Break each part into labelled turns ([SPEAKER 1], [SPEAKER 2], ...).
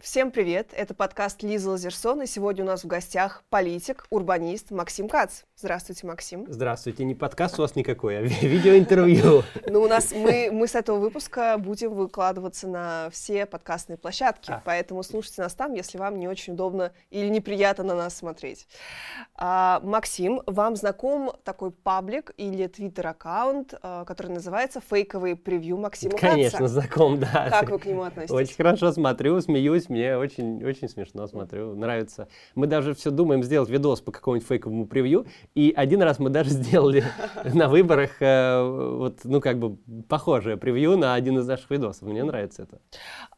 [SPEAKER 1] Всем привет! Это подкаст Лиза Лазерсон, и сегодня у нас в гостях политик, урбанист Максим Кац. Здравствуйте, Максим.
[SPEAKER 2] Здравствуйте. Не подкаст у вас никакой, а видеоинтервью.
[SPEAKER 1] Ну, у нас мы, мы с этого выпуска будем выкладываться на все подкастные площадки, а. поэтому слушайте нас там, если вам не очень удобно или неприятно на нас смотреть. А, Максим, вам знаком такой паблик или твиттер-аккаунт, а, который называется «Фейковые превью Максима
[SPEAKER 2] Конечно,
[SPEAKER 1] Каца»?
[SPEAKER 2] знаком, да.
[SPEAKER 1] Как вы к нему относитесь?
[SPEAKER 2] Очень хорошо смотрю, смеюсь, мне очень, очень смешно смотрю, нравится. Мы даже все думаем сделать видос по какому-нибудь фейковому превью, и один раз мы даже сделали на выборах э, вот, ну, как бы похожее превью на один из наших видосов. Мне нравится это.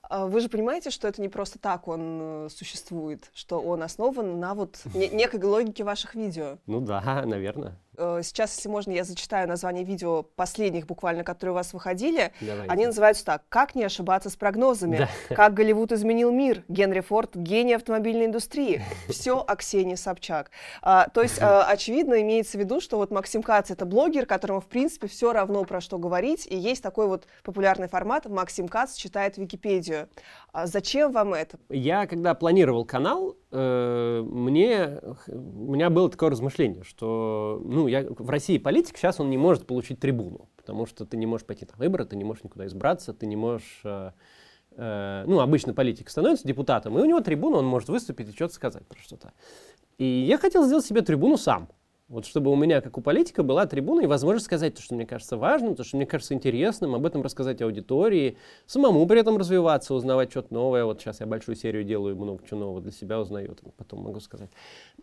[SPEAKER 1] А вы же понимаете, что это не просто так он э, существует, что он основан на вот некой логике ваших видео.
[SPEAKER 2] Ну да, наверное.
[SPEAKER 1] Э, сейчас, если можно, я зачитаю название видео последних буквально, которые у вас выходили.
[SPEAKER 2] Давайте.
[SPEAKER 1] Они называются так. «Как не ошибаться с прогнозами»,
[SPEAKER 2] да.
[SPEAKER 1] «Как Голливуд изменил мир», «Генри Форд – гений автомобильной индустрии». Все о Ксении Собчак. А, то есть, а, очевидно, имеется в виду, что вот Максим Кац – это блогер, которому, в принципе, все равно про что говорить, и есть такой вот популярный формат «Максим Кац читает Википедию». А зачем вам это?
[SPEAKER 2] Я, когда планировал канал, э, мне, у меня было такое размышление, что ну, я, в России политик сейчас он не может получить трибуну, потому что ты не можешь пойти на выборы, ты не можешь никуда избраться, ты не можешь... Э, э, ну, обычно политик становится депутатом, и у него трибуна, он может выступить и что-то сказать про что-то. И я хотел сделать себе трибуну сам. Вот чтобы у меня, как у политика, была трибуна и возможность сказать то, что мне кажется важным, то, что мне кажется интересным, об этом рассказать аудитории, самому при этом развиваться, узнавать что-то новое. Вот сейчас я большую серию делаю, много чего нового для себя узнаю, потом могу сказать.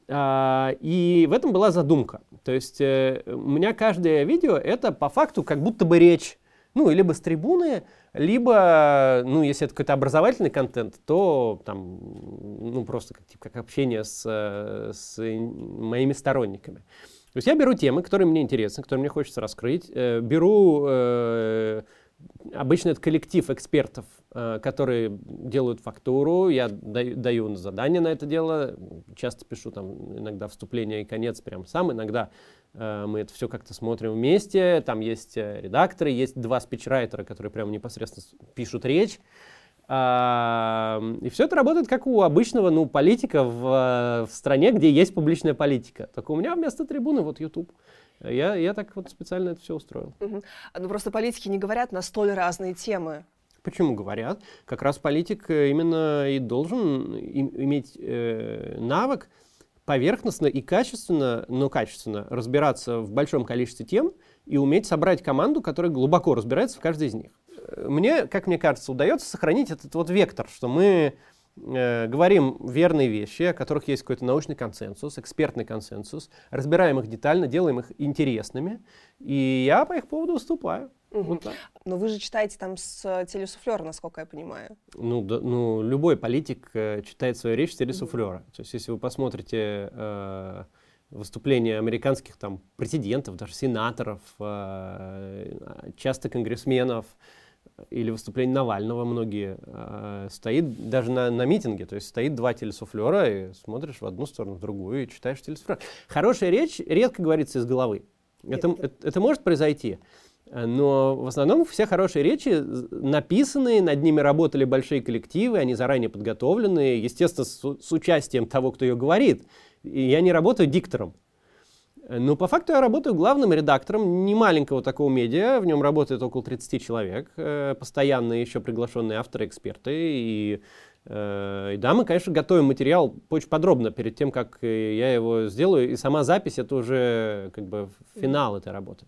[SPEAKER 2] А, и в этом была задумка. То есть э, у меня каждое видео — это по факту как будто бы речь, ну, либо с трибуны, либо, ну, если это какой-то образовательный контент, то там, ну, просто как, типа, как общение с, с моими сторонниками. То есть я беру темы, которые мне интересны, которые мне хочется раскрыть, э, беру э, Обычно это коллектив экспертов, э, которые делают фактуру, я даю, задание на это дело, часто пишу там иногда вступление и конец прям сам, иногда мы это все как-то смотрим вместе, там есть э, редакторы, есть два спичрайтера, которые прямо непосредственно пишут речь. А, и все это работает как у обычного ну, политика в, в стране, где есть публичная политика. Только у меня вместо трибуны вот YouTube. Я, я так вот специально это все устроил.
[SPEAKER 1] Угу. Ну просто политики не говорят на столь разные темы.
[SPEAKER 2] Почему говорят? Как раз политик э, именно и должен иметь э, навык поверхностно и качественно, но качественно разбираться в большом количестве тем и уметь собрать команду, которая глубоко разбирается в каждой из них. Мне, как мне кажется, удается сохранить этот вот вектор, что мы э, говорим верные вещи, о которых есть какой-то научный консенсус, экспертный консенсус, разбираем их детально, делаем их интересными, и я по их поводу выступаю.
[SPEAKER 1] Угу. Вот Но вы же читаете там с э, телесуфлера, насколько я понимаю.
[SPEAKER 2] Ну, да, ну любой политик э, читает свою речь с телесуфлера. Угу. То есть, если вы посмотрите э, выступления американских там президентов, даже сенаторов, э, часто конгрессменов, или выступление Навального многие, э, стоит даже на, на митинге, то есть стоит два телесуфлера, и смотришь в одну сторону, в другую, и читаешь телесуфлер. Хорошая речь редко говорится из головы. Это, это, это может произойти. Но в основном все хорошие речи написаны, над ними работали большие коллективы, они заранее подготовлены, естественно, с, с участием того, кто ее говорит. И я не работаю диктором. Но по факту я работаю главным редактором немаленького такого медиа. В нем работает около 30 человек, э, постоянные еще приглашенные авторы, эксперты. И, э, и да, мы, конечно, готовим материал очень подробно перед тем, как я его сделаю. И сама запись — это уже как бы финал этой работы.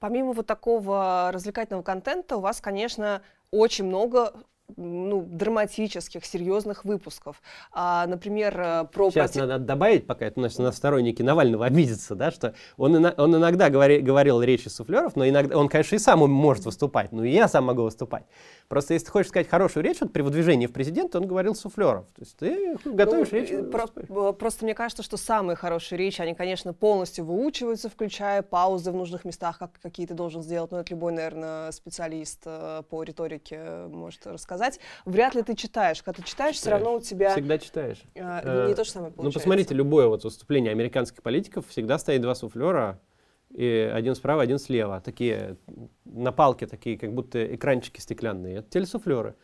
[SPEAKER 1] Помимо вот такого развлекательного контента, у вас, конечно, очень много ну, драматических, серьезных выпусков. А, например, э, про...
[SPEAKER 2] Сейчас проти... надо добавить, пока это значит, на сторонники Навального обидятся, да, что он, он иногда говори, говорил речи суфлеров, но иногда он, конечно, и сам может выступать, но и я сам могу выступать. Просто если ты хочешь сказать хорошую речь, вот при выдвижении в президент он говорил суфлеров. То есть ты готовишь ну, речь.
[SPEAKER 1] Э, про, просто мне кажется, что самые хорошие речи, они, конечно, полностью выучиваются, включая паузы в нужных местах, как какие ты должен сделать. Ну, это любой, наверное, специалист э, по риторике может рассказать. Вряд ли ты читаешь. Когда ты читаешь, читаешь. все равно у тебя...
[SPEAKER 2] Всегда читаешь.
[SPEAKER 1] Э, не то же самое получается.
[SPEAKER 2] Ну, посмотрите, любое вот выступление американских политиков всегда стоит два суфлера, и один справа, один слева. Такие на палке, такие как будто экранчики стеклянные. Это телесуфлеры. Uh,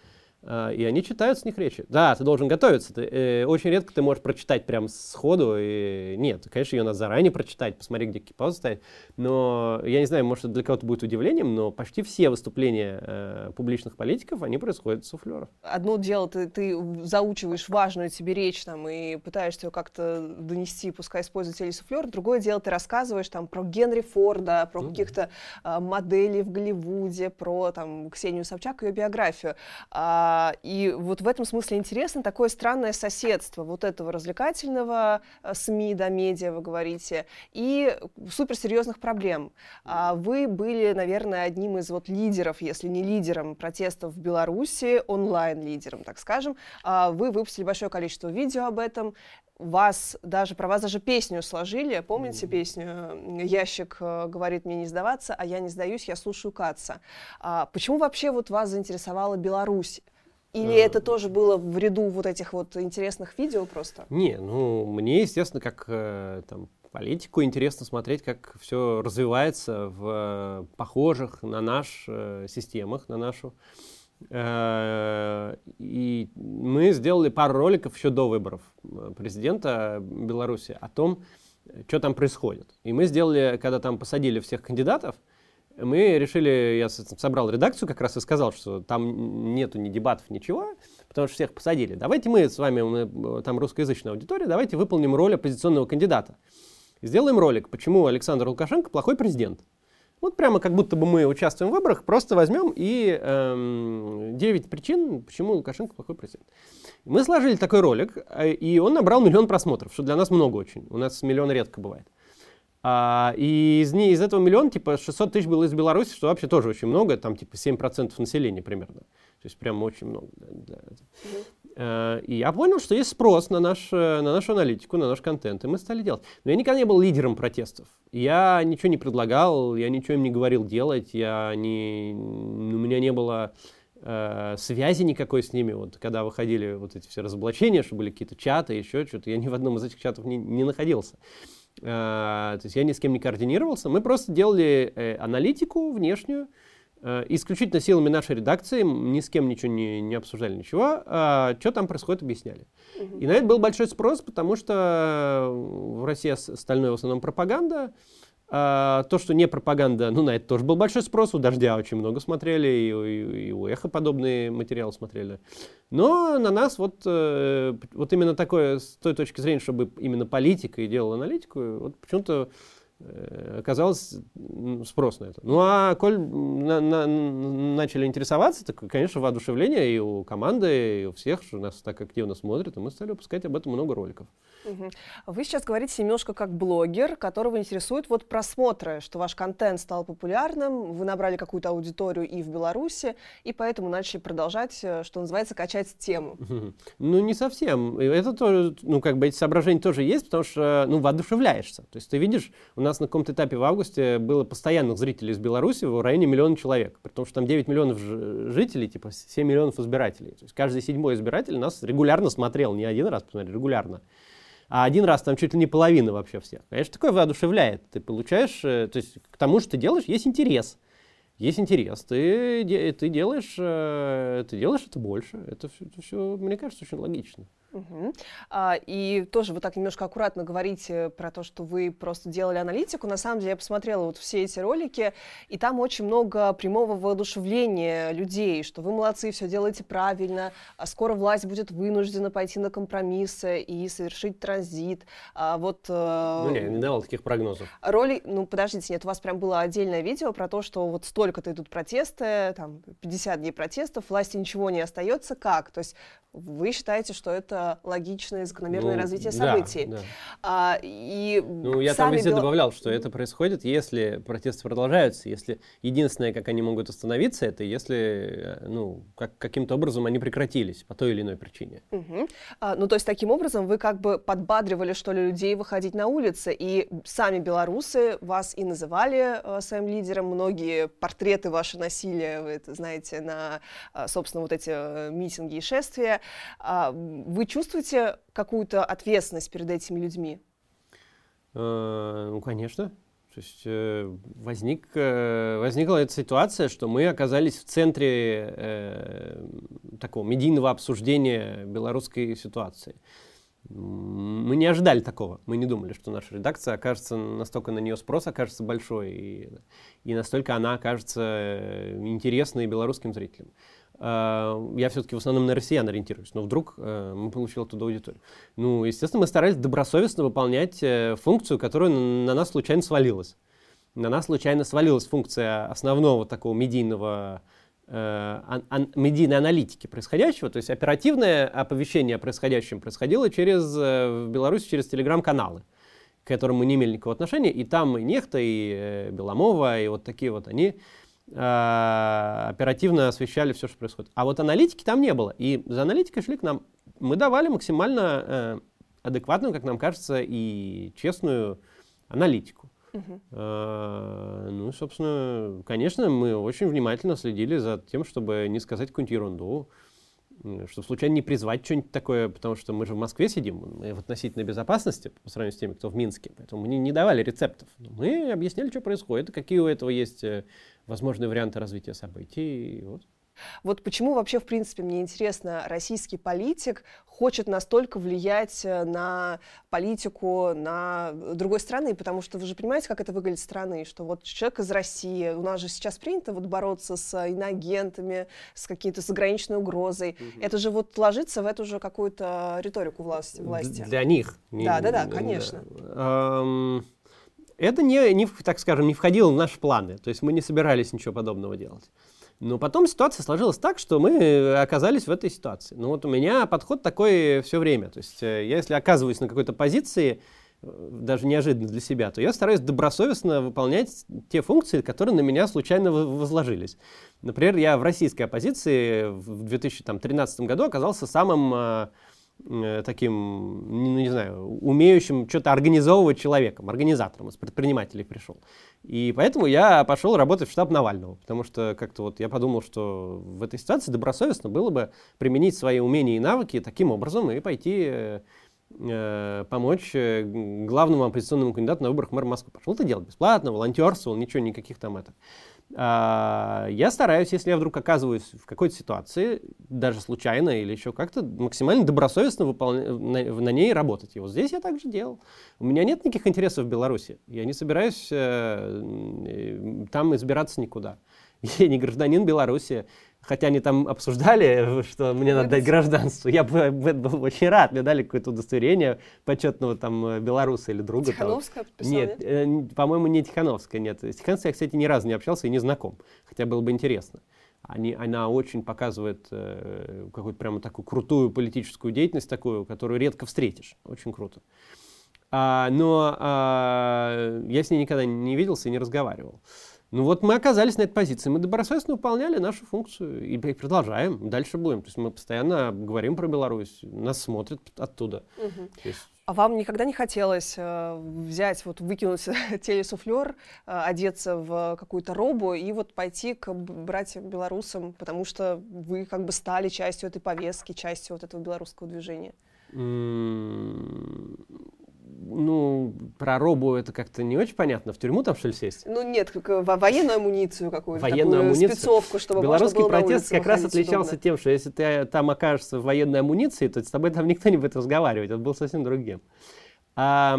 [SPEAKER 2] и они читают с них речи. Да, ты должен готовиться. Ты, э, очень редко ты можешь прочитать прям сходу. И... Нет, конечно, ее надо заранее прочитать, посмотреть, где какие паузы ставить. Но я не знаю, может, это для кого-то будет удивлением, но почти все выступления э, публичных политиков, они происходят с суфлеров.
[SPEAKER 1] Одно дело, ты, ты заучиваешь важную тебе речь там, и пытаешься ее как-то донести, пускай используя телесуфлер. Другое дело, ты рассказываешь там про Генри Форда, про mm-hmm. каких-то э, моделей в Голливуде, про там Ксению Собчак, ее биографию. А, а, и вот в этом смысле интересно такое странное соседство вот этого развлекательного э, СМИ, да, медиа, вы говорите, и суперсерьезных проблем. А, вы были, наверное, одним из вот лидеров, если не лидером протестов в Беларуси, онлайн-лидером, так скажем. А, вы выпустили большое количество видео об этом вас даже про вас даже песню сложили. Помните песню «Ящик э, говорит мне не сдаваться, а я не сдаюсь, я слушаю Каца». А, почему вообще вот вас заинтересовала Беларусь? Или э, это тоже было в ряду вот этих вот интересных видео просто?
[SPEAKER 2] Не, ну, мне, естественно, как э, там, политику интересно смотреть, как все развивается в э, похожих на наш э, системах, на нашу. Э, и мы сделали пару роликов еще до выборов президента Беларуси о том, что там происходит. И мы сделали, когда там посадили всех кандидатов, мы решили, я собрал редакцию как раз и сказал, что там нету ни дебатов, ничего, потому что всех посадили. Давайте мы с вами, мы, там русскоязычная аудитория, давайте выполним роль оппозиционного кандидата. Сделаем ролик, почему Александр Лукашенко плохой президент. Вот прямо как будто бы мы участвуем в выборах, просто возьмем и эм, 9 причин, почему Лукашенко плохой президент. Мы сложили такой ролик, э, и он набрал миллион просмотров, что для нас много очень. У нас миллион редко бывает. А, и из, из этого миллиона, типа, 600 тысяч было из Беларуси, что вообще тоже очень много, там, типа, 7% населения примерно. То есть прям очень много. Да, да. Mm-hmm. И я понял, что есть спрос на, наш, на нашу аналитику, на наш контент, и мы стали делать. Но я никогда не был лидером протестов. Я ничего не предлагал, я ничего им не говорил делать, я не, у меня не было э, связи никакой с ними. Вот когда выходили вот эти все разоблачения, что были какие-то чаты, еще что-то, я ни в одном из этих чатов не, не находился. Э, то есть я ни с кем не координировался. Мы просто делали э, аналитику внешнюю, э, исключительно силами нашей редакции, ни с кем ничего не, не обсуждали, ничего. А что там происходит, объясняли. Угу. И на это был большой спрос, потому что в России остальное в основном пропаганда. А, то, что не пропаганда, ну, на это тоже был большой спрос. У «Дождя» очень много смотрели, и, и, и у «Эхо» подобные материалы смотрели. Но на нас вот, э, вот именно такое, с той точки зрения, чтобы именно политика и делала аналитику, вот почему-то Э, оказалось спрос на это. Ну а коль на, на, начали интересоваться, так, конечно, воодушевление и у команды, и у всех, что нас так активно смотрят, и мы стали выпускать об этом много роликов.
[SPEAKER 1] Вы сейчас говорите немножко как блогер, которого интересует вот просмотры, что ваш контент стал популярным, вы набрали какую-то аудиторию и в Беларуси, и поэтому начали продолжать, э, что называется, качать тему.
[SPEAKER 2] Ну не совсем. Это тоже, ну как бы эти соображения тоже есть, потому что, ну, воодушевляешься. То есть ты видишь, у нас на каком-то этапе в августе было постоянных зрителей из Беларуси в районе миллиона человек, потому что там 9 миллионов жителей, типа 7 миллионов избирателей. То есть каждый седьмой избиратель нас регулярно смотрел, не один раз, посмотрели, регулярно. А один раз там чуть ли не половина вообще всех. Конечно, такое воодушевляет. Ты получаешь, э, то есть к тому, что ты делаешь, есть интерес есть интерес, ты, ты, делаешь, э, ты делаешь это больше. Это все, это все, мне кажется, очень логично.
[SPEAKER 1] Угу. А, и тоже вы так немножко аккуратно говорите про то, что вы просто делали аналитику. На самом деле я посмотрела вот все эти ролики, и там очень много прямого воодушевления людей, что вы молодцы, все делаете правильно, а скоро власть будет вынуждена пойти на компромиссы и совершить транзит. А вот,
[SPEAKER 2] э, ну, не, не давал таких прогнозов.
[SPEAKER 1] Роли, ну, подождите, нет, у вас прям было отдельное видео про то, что вот столько-то идут протесты, там, 50 дней протестов, власти ничего не остается. Как? То есть вы считаете, что это логичное, закономерное ну, развитие событий. Да, да. А, и
[SPEAKER 2] ну, я там везде бел... добавлял, что это происходит, если протесты продолжаются, если единственное, как они могут остановиться, это если э, ну, как, каким-то образом они прекратились по той или иной причине.
[SPEAKER 1] Угу. А, ну, то есть таким образом вы как бы подбадривали, что ли, людей выходить на улицы, и сами белорусы вас и называли э, своим лидером, многие портреты ваши носили, вы это знаете, на, э, собственно, вот эти э, митинги и шествия. А, вы чувствуете какую-то ответственность перед этими людьми?
[SPEAKER 2] Э, ну, конечно. То есть э, возник, э, возникла эта ситуация, что мы оказались в центре такого медийного обсуждения белорусской ситуации. Мы не ожидали такого. Мы не думали, что наша редакция окажется, настолько на нее спрос окажется большой, и, и настолько она окажется э, интересной белорусским зрителям. А, я все-таки в основном на россиян ориентируюсь, но вдруг э, мы получили оттуда аудиторию. Ну, естественно, мы старались добросовестно выполнять э, функцию, которая на нас случайно свалилась. На нас случайно свалилась функция основного такого медийного э, медийной аналитики происходящего, то есть оперативное оповещение о происходящем происходило через, в Беларуси через телеграм-каналы, к которым мы не имели никакого отношения, и там и Нехта, и Беломова, и вот такие вот они Э, оперативно освещали все, что происходит. А вот аналитики там не было. И за аналитикой шли к нам. Мы давали максимально э, адекватную, как нам кажется, и честную аналитику. Э, ну, собственно, конечно, мы очень внимательно следили за тем, чтобы не сказать какую-нибудь ерунду, чтобы случайно не призвать что-нибудь такое, потому что мы же в Москве сидим, мы в относительной безопасности по сравнению с теми, кто в Минске, поэтому мы не, не давали рецептов. Мы объясняли, что происходит, какие у этого есть э, возможные варианты развития событий. И вот.
[SPEAKER 1] Вот почему вообще, в принципе, мне интересно, российский политик хочет настолько влиять э, на политику на другой страны, потому что вы же понимаете, как это выглядит страны, что вот человек из России, у нас же сейчас принято вот бороться с иноагентами, с какой-то заграничной угрозой. Угу. Это же вот ложится в эту же какую-то риторику власти. власти.
[SPEAKER 2] Для них.
[SPEAKER 1] Да, да, да, конечно.
[SPEAKER 2] Это не, не, так скажем, не входило в наши планы. То есть мы не собирались ничего подобного делать. Но потом ситуация сложилась так, что мы оказались в этой ситуации. Ну вот у меня подход такой все время. То есть э, я, если оказываюсь на какой-то позиции, э, даже неожиданно для себя, то я стараюсь добросовестно выполнять те функции, которые на меня случайно возложились. Например, я в российской оппозиции в 2013 году оказался самым э, Э, таким, ну, не знаю, умеющим что-то организовывать человеком, организатором, из предпринимателей пришел. И поэтому я пошел работать в штаб Навального, потому что как-то вот я подумал, что в этой ситуации добросовестно было бы применить свои умения и навыки таким образом и пойти э, э помочь э, главному оппозиционному кандидату на выборах мэра Москвы. Пошел это делать бесплатно, волонтерствовал, ничего, никаких там это. А, я стараюсь, если я вдруг оказываюсь в какой-то ситуации, даже случайно или еще как-то, максимально добросовестно выполня... на, на ней работать. И вот здесь я также делал. У меня нет никаких интересов в Беларуси. Я не собираюсь э, там избираться никуда. Я не гражданин Беларуси. Хотя они там обсуждали, что мне надо дать гражданство. Я бы был очень рад. Мне дали какое-то удостоверение почетного там э, белоруса или друга.
[SPEAKER 1] Тихановская
[SPEAKER 2] подписала, Нет, э, по-моему, не Тихановская, нет. С Тихановской я, кстати, ни разу не общался и не знаком. Хотя было бы интересно. Они, она очень показывает э, какую-то прямо такую крутую политическую деятельность, такую, которую редко встретишь. Очень круто. А, но а, я с ней никогда не виделся и не разговаривал. Ну вот мы оказались на этой позиции, мы добросовестно выполняли нашу функцию и продолжаем, дальше будем. То есть мы постоянно говорим про Беларусь, нас смотрят оттуда. Угу.
[SPEAKER 1] Есть... А вам никогда не хотелось э, взять, вот выкинуть телесуфлер, э, одеться в какую-то робу и вот пойти к братьям белорусам, потому что вы как бы стали частью этой повестки, частью вот этого белорусского движения?
[SPEAKER 2] Ну, про робу это как-то не очень понятно. В тюрьму там, что ли, сесть?
[SPEAKER 1] Ну, нет, как, во военную амуницию какую-то,
[SPEAKER 2] военную такую амуницию.
[SPEAKER 1] спецовку, чтобы
[SPEAKER 2] Белорусский протест как раз отличался
[SPEAKER 1] удобно.
[SPEAKER 2] тем, что если ты там окажешься в военной амуниции, то с тобой там никто не будет разговаривать. Это был совсем другим. А,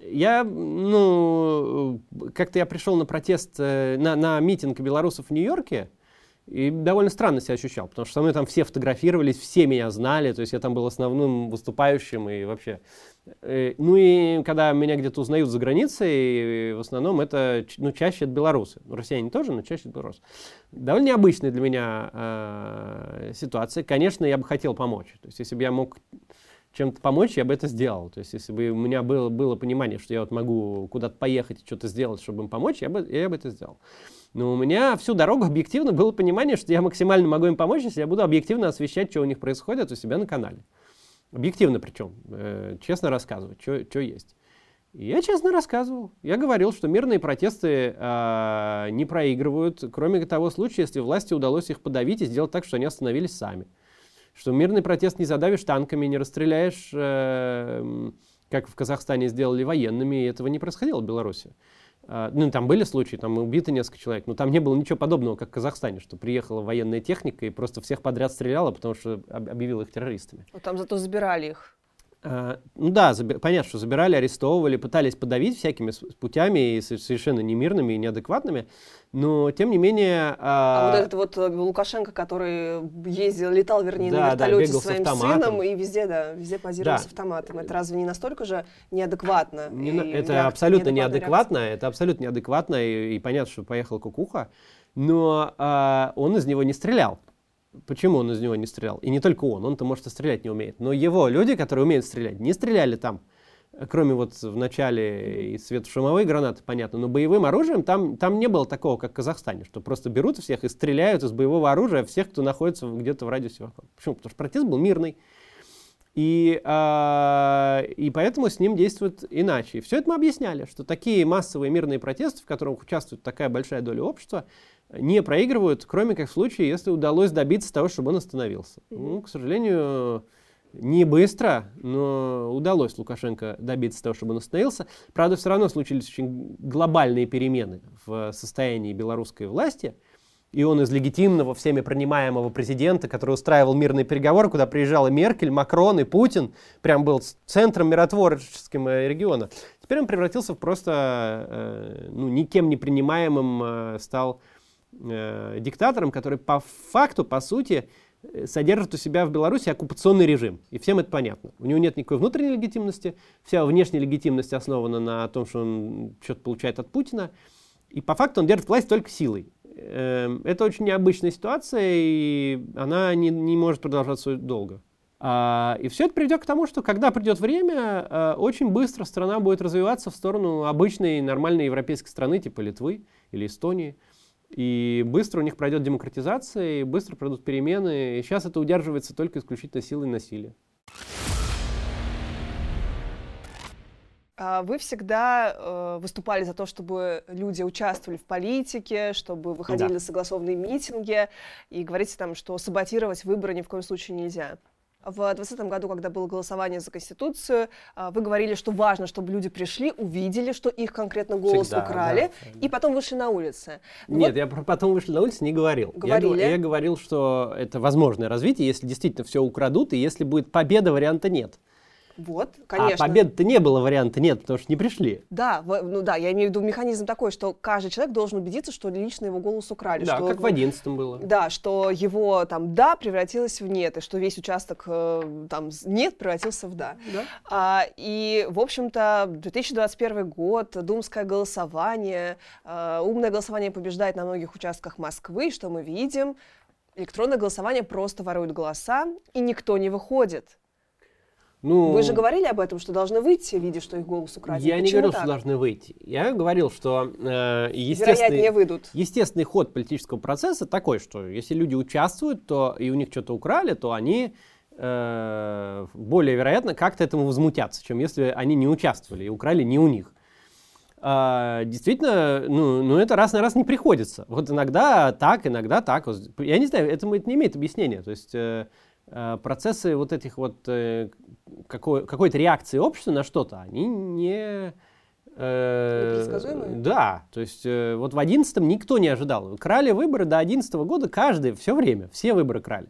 [SPEAKER 2] я, ну, как-то я пришел на протест, э, на, на митинг белорусов в Нью-Йорке, и довольно странно себя ощущал, потому что со мной там все фотографировались, все меня знали, то есть я там был основным выступающим и вообще. Э, ну и когда меня где-то узнают за границей, в основном это, ну, чаще это белорусы. Ну, россияне тоже, но чаще это белорусы. Довольно необычная для меня э, ситуация. Конечно, я бы хотел помочь. То есть если бы я мог чем-то помочь, я бы это сделал. То есть, если бы у меня было, было понимание, что я вот могу куда-то поехать и что-то сделать, чтобы им помочь, я бы, я бы это сделал. Но у меня всю дорогу объективно было понимание, что я максимально могу им помочь, если я буду объективно освещать, что у них происходит у себя на канале. Объективно причем, э, честно рассказывать, что есть. И я честно рассказывал. Я говорил, что мирные протесты э, не проигрывают, кроме того случая, если власти удалось их подавить и сделать так, что они остановились сами. Что мирный протест не задавишь танками, не расстреляешь, э, как в Казахстане сделали военными, и этого не происходило в Беларуси. А, ну, там были случаи, там убито несколько человек, но там не было ничего подобного, как в Казахстане, что приехала военная техника и просто всех подряд стреляла, потому что объявила их террористами.
[SPEAKER 1] Но там зато забирали их.
[SPEAKER 2] Uh, ну да, заби- понятно, что забирали, арестовывали, пытались подавить всякими путями и совершенно немирными и неадекватными, но тем не менее... Uh,
[SPEAKER 1] а вот этот вот э, Лукашенко, который ездил, летал, вернее, да, на вертолете да, со своим сыном и везде, да, везде позировал да. с автоматом. Это разве не настолько же неадекватно?
[SPEAKER 2] Не, это абсолютно неадекватно, реакция? это абсолютно неадекватно, и, и понятно, что поехал кукуха, но uh, он из него не стрелял. Почему он из него не стрелял? И не только он, он-то, может, и стрелять не умеет. Но его люди, которые умеют стрелять, не стреляли там. Кроме вот в начале и светошумовые гранаты, понятно. Но боевым оружием там, там не было такого, как в Казахстане, что просто берут всех и стреляют из боевого оружия всех, кто находится где-то в радиусе вокруг. Почему? Потому что протест был мирный. И, э, и поэтому с ним действуют иначе. И все это мы объясняли, что такие массовые мирные протесты, в которых участвует такая большая доля общества, не проигрывают, кроме как в случае, если удалось добиться того, чтобы он остановился. Mm-hmm. Ну, к сожалению, не быстро, но удалось Лукашенко добиться того, чтобы он остановился. Правда, все равно случились очень глобальные перемены в состоянии белорусской власти. И он из легитимного, всеми принимаемого президента, который устраивал мирные переговоры, куда приезжала Меркель, Макрон и Путин, прям был центром миротворческим э, региона. Теперь он превратился в просто э, ну, никем не принимаемым, э, стал диктатором, который по факту, по сути, содержит у себя в Беларуси оккупационный режим. И всем это понятно. У него нет никакой внутренней легитимности, вся внешняя легитимность основана на том, что он что-то получает от Путина. И по факту он держит власть только силой. Эм, это очень необычная ситуация, и она не, не может продолжаться долго. А, и все это приведет к тому, что когда придет время, э, очень быстро страна будет развиваться в сторону обычной нормальной европейской страны, типа Литвы или Эстонии. И быстро у них пройдет демократизация, и быстро пройдут перемены. И сейчас это удерживается только исключительно силой насилия.
[SPEAKER 1] Вы всегда э, выступали за то, чтобы люди участвовали в политике, чтобы выходили да. на согласованные митинги, и говорите там, что саботировать выборы ни в коем случае нельзя. В 2020 году, когда было голосование за Конституцию, а, вы говорили, что важно, чтобы люди пришли, увидели, что их конкретно голос Всегда, украли, да, и потом вышли на улицы.
[SPEAKER 2] Нет, вот... я про потом вышли на улицы не говорил.
[SPEAKER 1] Говорили?
[SPEAKER 2] Я, я говорил, что это возможное развитие, если действительно все украдут, и если будет победа, варианта нет.
[SPEAKER 1] Вот, конечно.
[SPEAKER 2] А победы-то не было варианта, нет, потому что не пришли.
[SPEAKER 1] Да, ну да, я имею в виду механизм такой, что каждый человек должен убедиться, что лично его голос украли.
[SPEAKER 2] Да,
[SPEAKER 1] что,
[SPEAKER 2] как в одиннадцатом было.
[SPEAKER 1] Да, что его там «да» превратилось в «нет», и что весь участок э, там «нет» превратился в «да».
[SPEAKER 2] да.
[SPEAKER 1] А, и, в общем-то, 2021 год, думское голосование, э, умное голосование побеждает на многих участках Москвы, что мы видим. Электронное голосование просто ворует голоса, и никто не выходит. Ну, Вы же говорили об этом, что должны выйти, видя, что их голос украден.
[SPEAKER 2] Я
[SPEAKER 1] Почему
[SPEAKER 2] не говорил,
[SPEAKER 1] так?
[SPEAKER 2] что должны выйти. Я говорил, что э, естественный,
[SPEAKER 1] выйдут.
[SPEAKER 2] естественный ход политического процесса такой, что если люди участвуют, то и у них что-то украли, то они э, более вероятно как-то этому возмутятся, чем если они не участвовали и украли не у них. Uh, действительно, ну, ну, это раз на раз не приходится. Вот иногда так, иногда так. Я не знаю, это, это не имеет объяснения. То есть Э, процессы вот этих вот э, какой, какой-то реакции общества на что-то, они не...
[SPEAKER 1] Э,
[SPEAKER 2] да, то есть э, вот в 11 никто не ожидал. Крали выборы до 11 года каждый, все время, все выборы крали.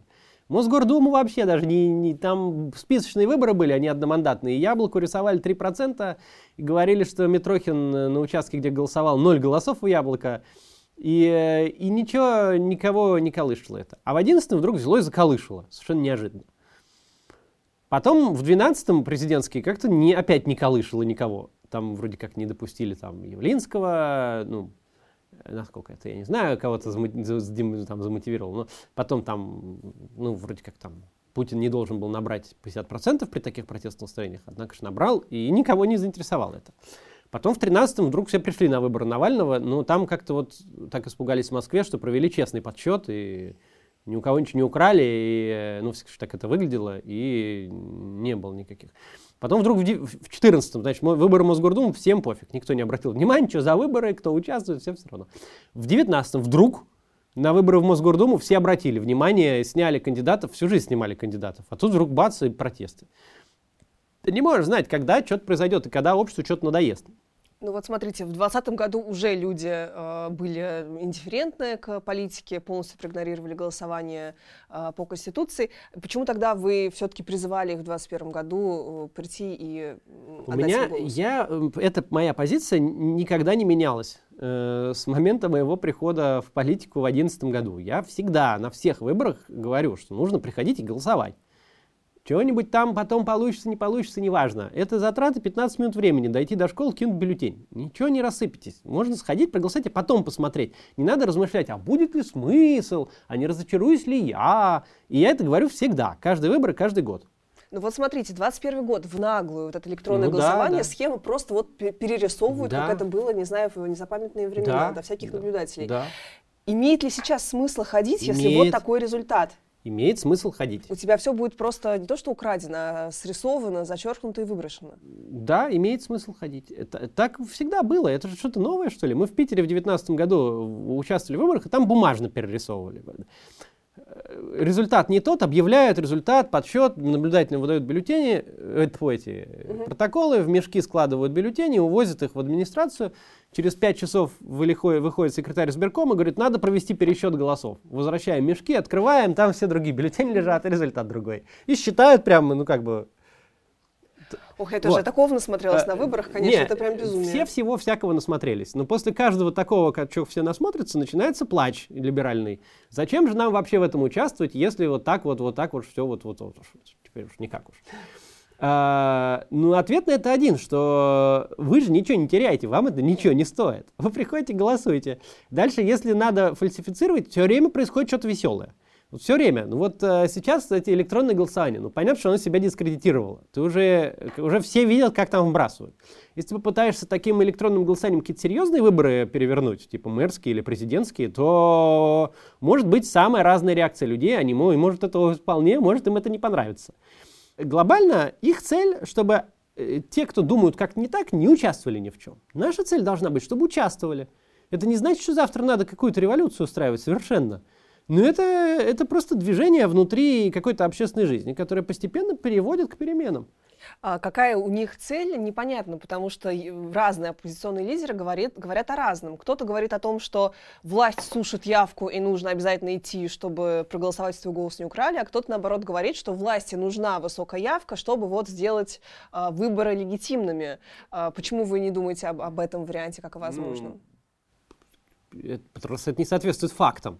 [SPEAKER 2] Мосгордуму вообще даже не, не там списочные выборы были, они одномандатные. Яблоку рисовали 3% и говорили, что Митрохин на участке, где голосовал, 0 голосов у Яблока. И, э, и ничего, никого не колышало это. А в 11 вдруг взяло и заколышало. Совершенно неожиданно. Потом в 12-м президентские как-то не, опять не колышало никого. Там вроде как не допустили там Явлинского, ну, насколько это, я не знаю, кого-то там замотивировал, но потом там, ну, вроде как там Путин не должен был набрать 50% при таких протестных настроениях, однако же набрал, и никого не заинтересовало это. Потом в 13-м вдруг все пришли на выборы Навального, но там как-то вот так испугались в Москве, что провели честный подсчет, и ни у кого ничего не украли, и, ну, так это выглядело, и не было никаких. Потом вдруг в 14-м, значит, выборы Мосгордумы всем пофиг, никто не обратил внимания, что за выборы, кто участвует, всем все равно. В 19-м вдруг на выборы в Мосгордуму все обратили внимание, сняли кандидатов, всю жизнь снимали кандидатов, а тут вдруг бац и протесты. Ты не можешь знать, когда что-то произойдет и когда обществу что-то надоест.
[SPEAKER 1] Ну вот смотрите, в 2020 году уже люди э, были индифферентны к политике, полностью проигнорировали голосование э, по Конституции. Почему тогда вы все-таки призывали их в 2021 году э, прийти и
[SPEAKER 2] У меня, голос? я, это моя позиция никогда не менялась э, с момента моего прихода в политику в 2011 году. Я всегда на всех выборах говорю, что нужно приходить и голосовать. Чего-нибудь там потом получится, не получится, неважно. Это затраты 15 минут времени, дойти до школы, кинуть бюллетень. Ничего не рассыпитесь. Можно сходить, проголосовать, а потом посмотреть. Не надо размышлять, а будет ли смысл, а не разочаруюсь ли я. И я это говорю всегда. Каждый выбор, каждый год.
[SPEAKER 1] Ну вот смотрите, 21 год в наглую вот это электронное ну, голосование, да, да. схемы просто вот перерисовывают, да. как это было, не знаю, в незапамятные времена, да, до всяких да, наблюдателей. Да. Имеет ли сейчас смысл ходить, Имеет. если вот такой результат?
[SPEAKER 2] Имеет смысл ходить.
[SPEAKER 1] У тебя все будет просто не то, что украдено, а срисовано, зачеркнуто и выброшено.
[SPEAKER 2] Да, имеет смысл ходить. Это, так всегда было. Это же что-то новое, что ли? Мы в Питере в 2019 году участвовали в выборах, и там бумажно перерисовывали. Э, результат не тот, объявляют результат, подсчет, наблюдательно выдают бюллетени, это, эти угу. протоколы, в мешки складывают бюллетени, увозят их в администрацию. Через пять часов выходит секретарь сберкома и говорит, надо провести пересчет голосов. Возвращаем мешки, открываем, там все другие бюллетени лежат, и результат другой. И считают прямо, ну как бы,
[SPEAKER 1] Ох, я тоже вот. такого насмотрелась а, на выборах, конечно, Нет, это прям безумие.
[SPEAKER 2] Все всего всякого насмотрелись. Но после каждого такого, как что все насмотрятся, начинается плач либеральный. Зачем же нам вообще в этом участвовать, если вот так вот, вот так вот все вот, вот, вот, вот теперь уж никак уж. А, ну, ответ на это один, что вы же ничего не теряете, вам это ничего не стоит. Вы приходите, голосуете. Дальше, если надо фальсифицировать, все время происходит что-то веселое. Все время. Ну вот э, сейчас эти электронные голосования, ну понятно, что оно себя дискредитировало. Ты уже, уже все видят, как там вбрасывают. Если ты попытаешься таким электронным голосованием какие-то серьезные выборы перевернуть, типа мэрские или президентские, то может быть самая разная реакция людей, они, может это вполне, может им это не понравится. Глобально их цель, чтобы э, те, кто думают как не так, не участвовали ни в чем. Наша цель должна быть, чтобы участвовали. Это не значит, что завтра надо какую-то революцию устраивать, совершенно. Но это, это просто движение внутри какой-то общественной жизни, которое постепенно переводит к переменам.
[SPEAKER 1] А какая у них цель, непонятно, потому что разные оппозиционные лидеры говорят, говорят о разном. Кто-то говорит о том, что власть сушит явку и нужно обязательно идти, чтобы проголосовать, свой голос не украли, а кто-то, наоборот, говорит, что власти нужна высокая явка, чтобы вот сделать а, выборы легитимными. А, почему вы не думаете об, об этом варианте как о возможном?
[SPEAKER 2] Ну, это, что это не соответствует фактам.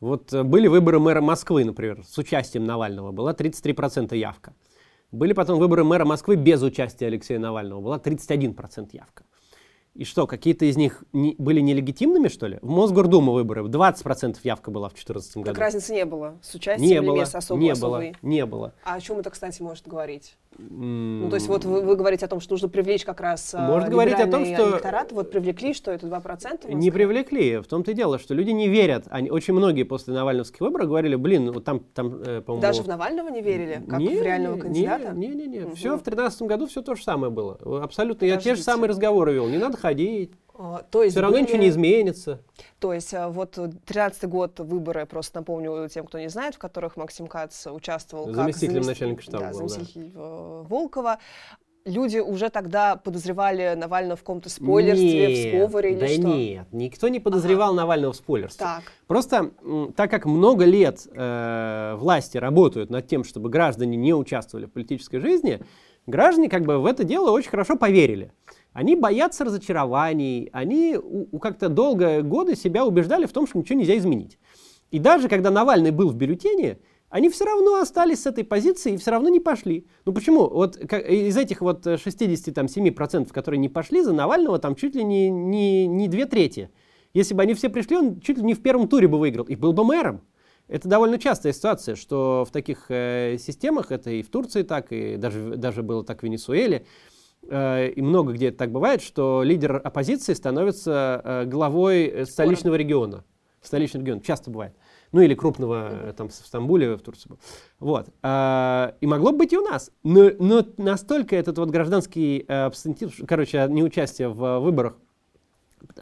[SPEAKER 2] Вот э, были выборы мэра Москвы, например, с участием Навального, была 33% явка. Были потом выборы мэра Москвы без участия Алексея Навального, была 31% явка. И что, какие-то из них не, были нелегитимными, что ли? В Мосгордуму выборы 20% явка была в 2014 году.
[SPEAKER 1] Так разницы не было с участием не или было, без особо
[SPEAKER 2] не было, не было.
[SPEAKER 1] А о чем это, кстати, может говорить? Mm. Ну, то есть вот вы, вы говорите о том, что нужно привлечь как раз
[SPEAKER 2] а, Может говорить о том, что...
[SPEAKER 1] электорат, вот привлекли, что это 2%?
[SPEAKER 2] Не привлекли, в том-то и дело, что люди не верят. Они, очень многие после навальновских выборов говорили, блин, вот там, там
[SPEAKER 1] э, по-моему... Даже в Навального не верили, как не, в реального кандидата?
[SPEAKER 2] Не-не-не, угу. все в 2013 году все то же самое было. Абсолютно, Подождите. я те же самые разговоры вел, не надо ходить. А, то есть Все равно были... ничего не изменится.
[SPEAKER 1] То есть а, вот 13 год выборы, просто напомню тем, кто не знает, в которых Максим Кац участвовал
[SPEAKER 2] заместителем как начальника штаба. Да,
[SPEAKER 1] заместитель да. Э, Волкова. Люди уже тогда подозревали Навального в каком-то спойлерстве, нет, в сговоре или
[SPEAKER 2] да
[SPEAKER 1] что?
[SPEAKER 2] нет, никто не подозревал ага. Навального в спойлерстве. Так. Просто так как много лет э, власти работают над тем, чтобы граждане не участвовали в политической жизни, граждане как бы в это дело очень хорошо поверили. Они боятся разочарований, они у, как-то долго годы себя убеждали в том, что ничего нельзя изменить. И даже когда Навальный был в бюллетене, они все равно остались с этой позиции и все равно не пошли. Ну почему? Вот как, из этих вот 67%, которые не пошли, за Навального там чуть ли не, не, не две трети. Если бы они все пришли, он чуть ли не в первом туре бы выиграл и был бы мэром. Это довольно частая ситуация, что в таких э, системах, это и в Турции так, и даже, даже было так в Венесуэле, Э, и много где это так бывает, что лидер оппозиции становится э, главой э, столичного региона. Столичный регион. Часто бывает. Ну или крупного, там в Стамбуле, в Турции был. Вот. И могло быть и у нас. Но, но настолько этот вот гражданский абсентив, короче, неучастие в выборах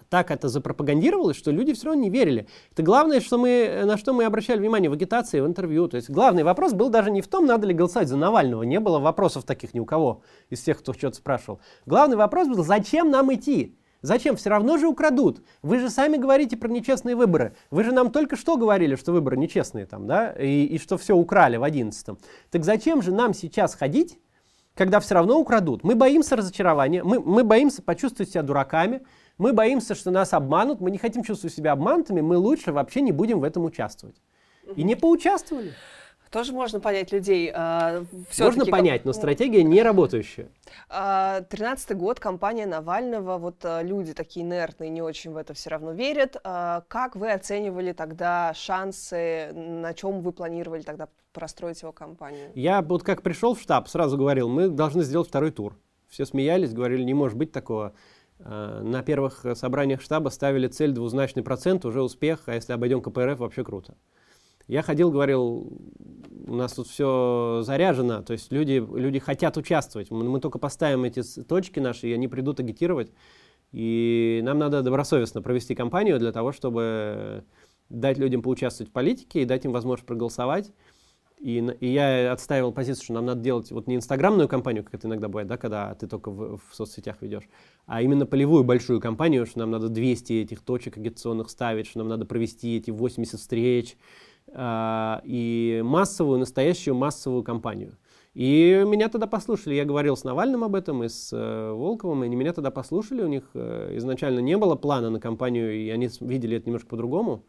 [SPEAKER 2] так это запропагандировалось, что люди все равно не верили. Это главное, что мы, на что мы обращали внимание в агитации, в интервью. То есть главный вопрос был даже не в том, надо ли голосовать за Навального. Не было вопросов таких ни у кого из тех, кто что-то спрашивал. Главный вопрос был, зачем нам идти? Зачем? Все равно же украдут. Вы же сами говорите про нечестные выборы. Вы же нам только что говорили, что выборы нечестные там, да, и, и что все украли в 11 Так зачем же нам сейчас ходить, когда все равно украдут? Мы боимся разочарования, мы, мы боимся почувствовать себя дураками, мы боимся, что нас обманут, мы не хотим чувствовать себя обманутыми, мы лучше вообще не будем в этом участвовать. И не поучаствовали.
[SPEAKER 1] Тоже можно понять людей.
[SPEAKER 2] А, можно понять, но стратегия не работающая.
[SPEAKER 1] А, тринадцатый год, компания Навального, вот а, люди такие инертные, не очень в это все равно верят. Как вы оценивали тогда шансы, на чем вы планировали тогда простроить его компанию?
[SPEAKER 2] Я вот как пришел в штаб, сразу говорил, мы должны сделать второй тур. Все смеялись, говорили, не может быть такого. Э, на первых собраниях штаба ставили цель двузначный процент, уже успех, а если обойдем КПРФ, вообще круто. Я ходил, говорил, у нас тут все заряжено, то есть люди, люди хотят участвовать. Мы, мы только поставим эти точки наши, и они придут агитировать. И нам надо добросовестно провести кампанию для того, чтобы дать людям поучаствовать в политике и дать им возможность проголосовать. И, и я отстаивал позицию, что нам надо делать вот не инстаграмную кампанию, как это иногда бывает, да, когда ты только в, в соцсетях ведешь, а именно полевую большую кампанию, что нам надо 200 этих точек агитационных ставить, что нам надо провести эти 80 встреч, э, и массовую, настоящую массовую кампанию. И меня тогда послушали. Я говорил с Навальным об этом и с э, Волковым, и они меня тогда послушали. У них э, изначально не было плана на кампанию, и они видели это немножко по-другому.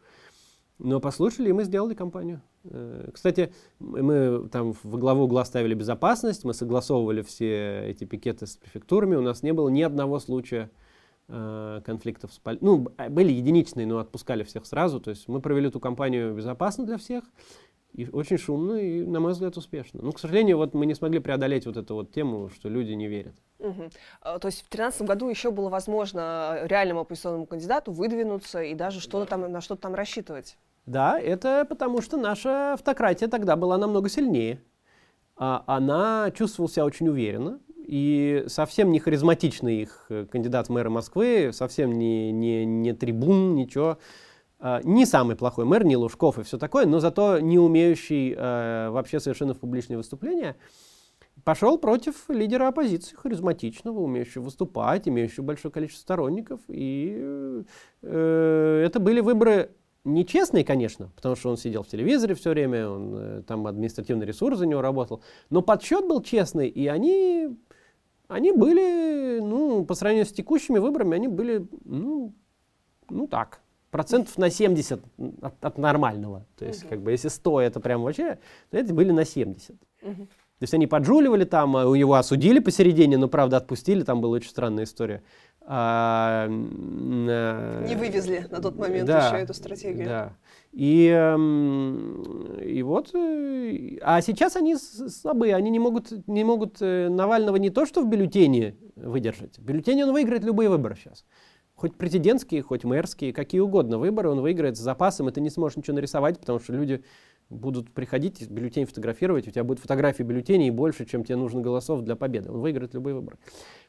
[SPEAKER 2] Но послушали, и мы сделали кампанию. Э, кстати, мы там в главу угла ставили безопасность, мы согласовывали все эти пикеты с префектурами, у нас не было ни одного случая э, конфликтов с полицией. Ну, были единичные, но отпускали всех сразу. То есть мы провели эту кампанию безопасно для всех, и очень шумно, и, на мой взгляд, успешно. Но, к сожалению, вот мы не смогли преодолеть вот эту вот тему, что люди не верят.
[SPEAKER 1] Угу. То есть в 2013 году еще было возможно реальному оппозиционному кандидату выдвинуться и даже что-то там, на что-то там рассчитывать?
[SPEAKER 2] Да, это потому что наша автократия тогда была намного сильнее. А она чувствовала себя очень уверенно, и совсем не харизматичный их э, кандидат в мэра Москвы, совсем не, не, не трибун, ничего. А, не самый плохой мэр, не Лужков и все такое, но зато не умеющий э, вообще совершенно в публичные выступления, пошел против лидера оппозиции, харизматичного, умеющего выступать, имеющего большое количество сторонников. И э, это были выборы нечестный, конечно, потому что он сидел в телевизоре все время, он, э, там административный ресурс за него работал, но подсчет был честный, и они, они были, ну, по сравнению с текущими выборами, они были, ну, ну так, процентов на 70 от, от нормального. То есть, угу. как бы, если 100 это прям вообще, то это были на 70. Угу. То есть они поджуливали там, а у него осудили посередине, но правда отпустили, там была очень странная история. А,
[SPEAKER 1] не вывезли на тот момент да, еще эту стратегию.
[SPEAKER 2] Да. И, эм, и вот, э, а сейчас они слабые, они не могут, не могут э, Навального не то что в бюллетене выдержать. В бюллетене он выиграет любые выборы сейчас. Хоть президентские, хоть мэрские, какие угодно выборы он выиграет с запасом, и ты не сможешь ничего нарисовать, потому что люди будут приходить, бюллетень фотографировать, у тебя будет фотографии бюллетеней больше, чем тебе нужно голосов для победы. Он выиграет любые выборы.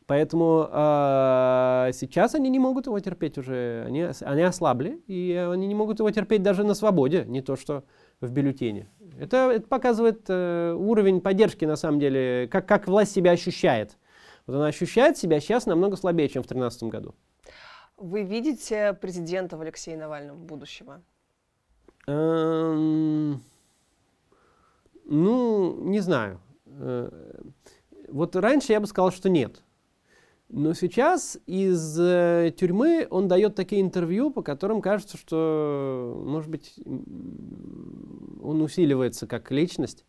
[SPEAKER 2] Поэтому э, сейчас они не могут его терпеть уже, они, они ослабли, и они не могут его терпеть даже на свободе, не то что в бюллетене. Это, это показывает э, уровень поддержки, на самом деле, как, как власть себя ощущает. Вот она ощущает себя сейчас намного слабее, чем в 2013 году.
[SPEAKER 1] Вы видите президента в Алексее Навальном будущего?
[SPEAKER 2] Эм, ну, не знаю. Э, вот раньше я бы сказал, что нет. Но сейчас из э, тюрьмы он дает такие интервью, по которым кажется, что, может быть, он усиливается как личность,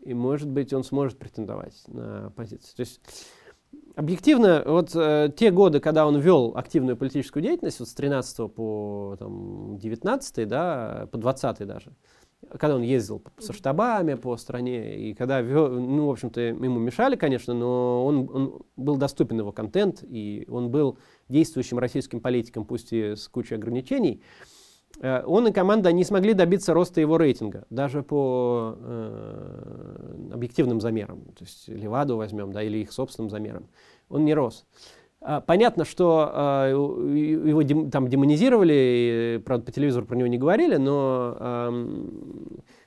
[SPEAKER 2] и, может быть, он сможет претендовать на позицию. То есть, объективно, вот э, те годы, когда он вел активную политическую деятельность, вот с 13 по там, 19, да, по 20 даже, когда он ездил со штабами по стране, и когда, ну, в общем-то, ему мешали, конечно, но он, он был доступен его контент, и он был действующим российским политиком, пусть и с кучей ограничений, э, он и команда не смогли добиться роста его рейтинга, даже по э, объективным замерам. То есть Леваду возьмем, да, или их собственным замерам. Он не рос. А, понятно, что а, его там демонизировали, правда, по телевизору про него не говорили, но,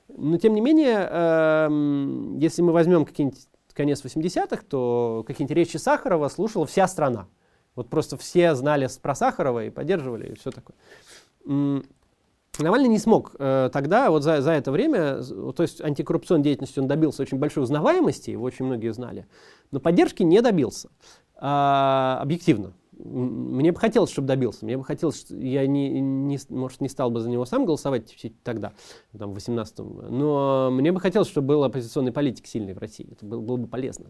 [SPEAKER 2] но тем не менее, если мы возьмем какие-нибудь конец 80-х, то какие-нибудь речи Сахарова слушала вся страна. Вот просто все знали про Сахарова и поддерживали, и все такое. Навальный не смог э, тогда, вот за, за это время, то есть антикоррупционной деятельностью он добился очень большой узнаваемости, его очень многие знали, но поддержки не добился. А, объективно. Мне бы хотелось, чтобы добился. Мне бы хотелось, я не, не, может, не стал бы за него сам голосовать тогда, там, в 18-м, но мне бы хотелось, чтобы был оппозиционный политик сильный в России. Это было, было бы полезно.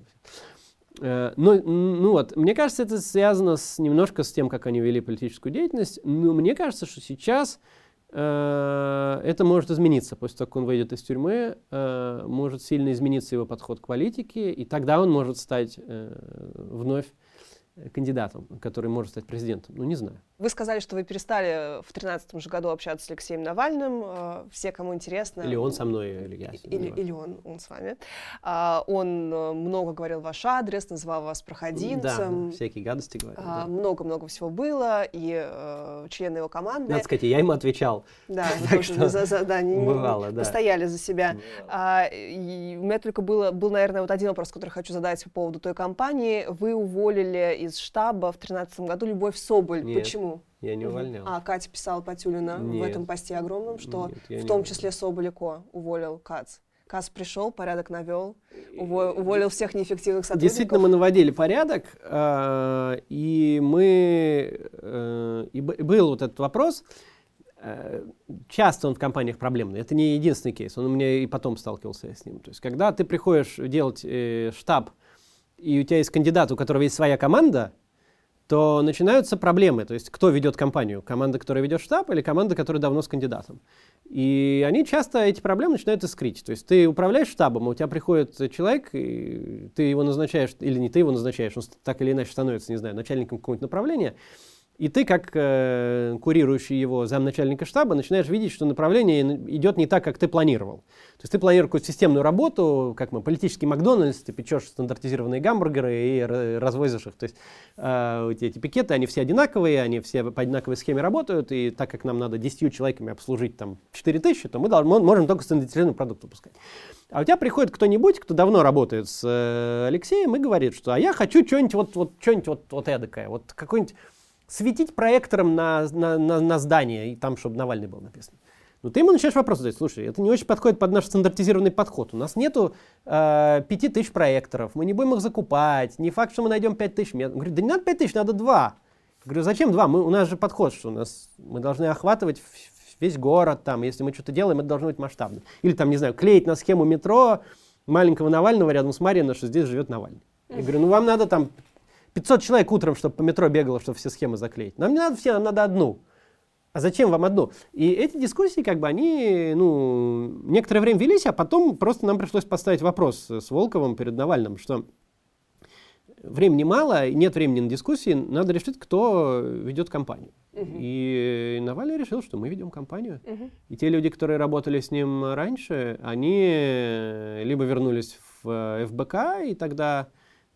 [SPEAKER 2] Э, но, ну вот, мне кажется, это связано с, немножко с тем, как они вели политическую деятельность. Но мне кажется, что сейчас э, это может измениться. После того, как он выйдет из тюрьмы, э, может сильно измениться его подход к политике, и тогда он может стать э, вновь кандидатом, который может стать президентом? Ну, не знаю.
[SPEAKER 1] Вы сказали, что вы перестали в 2013 же году общаться с Алексеем Навальным. Э, все, кому интересно...
[SPEAKER 2] Или он со мной, или я.
[SPEAKER 1] Или, или он, он с вами. А, он э, много говорил ваш адрес, называл вас проходимцем.
[SPEAKER 2] Да, всякие гадости говорил.
[SPEAKER 1] А, много-много да. всего было, и э, члены его команды...
[SPEAKER 2] Надо сказать, я ему отвечал.
[SPEAKER 1] Да, так что за, за, да, не,
[SPEAKER 2] бывало, да.
[SPEAKER 1] постояли за себя. А, и у меня только было, был, наверное, вот один вопрос, который хочу задать по поводу той компании. Вы уволили из штаба в 2013 году Любовь Соболь.
[SPEAKER 2] Нет.
[SPEAKER 1] Почему?
[SPEAKER 2] Я не увольнял.
[SPEAKER 1] А, Катя писала Патюлина
[SPEAKER 2] Нет.
[SPEAKER 1] в этом посте огромном, что
[SPEAKER 2] Нет,
[SPEAKER 1] в том числе Соболяко уволил Кац. Кац пришел, порядок навел, уволил всех неэффективных сотрудников.
[SPEAKER 2] Действительно, мы наводили порядок, а, и мы... Э, и был вот этот вопрос, э, часто он в компаниях проблемный. Это не единственный кейс. Он у меня и потом сталкивался с ним. То есть, когда ты приходишь делать э, штаб, и у тебя есть кандидат, у которого есть своя команда, то начинаются проблемы. То есть кто ведет компанию? Команда, которая ведет штаб или команда, которая давно с кандидатом? И они часто эти проблемы начинают искрить. То есть ты управляешь штабом, а у тебя приходит человек, и ты его назначаешь, или не ты его назначаешь, он так или иначе становится, не знаю, начальником какого-нибудь направления, и ты, как э, курирующий его замначальника штаба, начинаешь видеть, что направление идет не так, как ты планировал. То есть ты планируешь какую-то системную работу, как мы, политический Макдональдс, ты печешь стандартизированные гамбургеры и развозишь их. То есть э, эти, пикеты, они все одинаковые, они все по одинаковой схеме работают, и так как нам надо 10 человеками обслужить там 4000, то мы должны, можем только стандартизированный продукт выпускать. А у тебя приходит кто-нибудь, кто давно работает с э, Алексеем и говорит, что а я хочу что-нибудь вот, вот, что-нибудь вот, вот эдакое, вот какой-нибудь светить проектором на, на, на, на здание, и там, чтобы Навальный был написан. Ну, ты ему начинаешь вопрос задать, слушай, это не очень подходит под наш стандартизированный подход. У нас нету э, 5000 проекторов, мы не будем их закупать, не факт, что мы найдем 5000 метров. Он говорит, да не надо 5000, надо 2. Я говорю, зачем 2? Мы, у нас же подход, что у нас, мы должны охватывать весь город, там, если мы что-то делаем, это должно быть масштабно. Или там, не знаю, клеить на схему метро маленького Навального рядом с Мариной, что здесь живет Навальный. Я говорю, ну вам надо там 500 человек утром, чтобы по метро бегало, чтобы все схемы заклеить. Нам не надо все, нам надо одну. А зачем вам одну? И эти дискуссии, как бы, они, ну, некоторое время велись, а потом просто нам пришлось поставить вопрос с Волковым перед Навальным, что времени мало, нет времени на дискуссии, надо решить, кто ведет компанию. Угу. И Навальный решил, что мы ведем компанию. Угу. И те люди, которые работали с ним раньше, они либо вернулись в ФБК, и тогда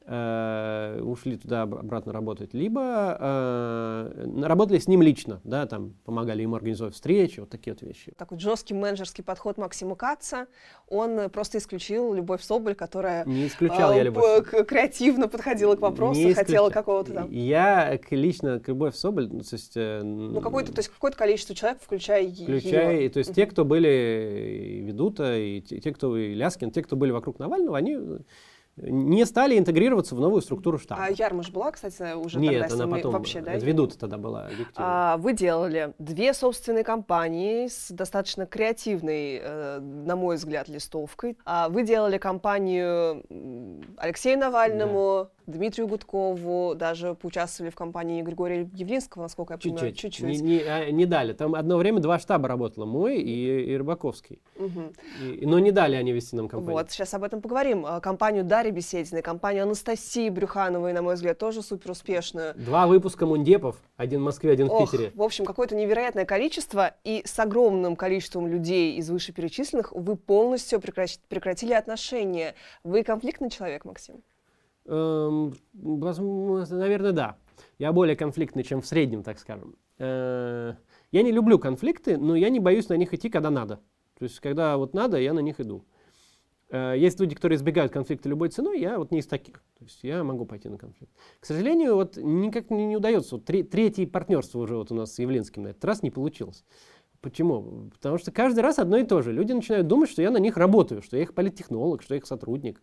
[SPEAKER 2] э, ушли туда обратно работать, либо э, работали с ним лично, да, там помогали ему организовать встречи, вот такие вот вещи.
[SPEAKER 1] Такой жесткий менеджерский подход Максима Каца, он просто исключил Любовь Соболь, которая
[SPEAKER 2] не исключал э, я Любовь
[SPEAKER 1] креативно подходила к вопросу, не хотела какого-то там.
[SPEAKER 2] Я лично к Любовь Соболь, ну, то есть... Э,
[SPEAKER 1] ну, какое-то, то есть какое-то количество человек, включая
[SPEAKER 2] Включая, ее. то есть uh-huh. те, кто были и Ведута, и те, те, кто и Ляскин, те, кто были вокруг Навального, они не стали интегрироваться в новую структуру штаба.
[SPEAKER 1] А Ярмаш была, кстати, уже
[SPEAKER 2] Нет,
[SPEAKER 1] тогда
[SPEAKER 2] она потом,
[SPEAKER 1] вообще, да?
[SPEAKER 2] Ведут тогда была.
[SPEAKER 1] А, вы делали две собственные компании с достаточно креативной, э, на мой взгляд, листовкой. А вы делали компанию Алексею Навальному, да Дмитрию Гудкову, даже поучаствовали в компании Григория Явлинского, насколько я
[SPEAKER 2] чуть-чуть.
[SPEAKER 1] понимаю. Чуть-чуть.
[SPEAKER 2] Не, не, а, не дали. Там одно время два штаба работало, мой и, и Рыбаковский. Угу. И, но не дали они вести нам компанию.
[SPEAKER 1] Вот, сейчас об этом поговорим. А, компанию Дарьи Бесединой, компанию Анастасии Брюхановой, на мой взгляд, тоже супер успешную.
[SPEAKER 2] Два выпуска Мундепов, один в Москве, один Ох, в Питере.
[SPEAKER 1] В общем, какое-то невероятное количество, и с огромным количеством людей из вышеперечисленных вы полностью прекратили отношения. Вы конфликтный человек, Максим?
[SPEAKER 2] Эм, наверное, да. Я более конфликтный, чем в среднем, так скажем. Э, я не люблю конфликты, но я не боюсь на них идти, когда надо. То есть, когда вот надо, я на них иду. Э, есть люди, которые избегают конфликта любой ценой, я вот не из таких. То есть я могу пойти на конфликт. К сожалению, вот никак не, не удается. Вот третье партнерство уже вот у нас с Явлинским на этот раз не получилось. Почему? Потому что каждый раз одно и то же. Люди начинают думать, что я на них работаю, что я их политтехнолог, что я их сотрудник.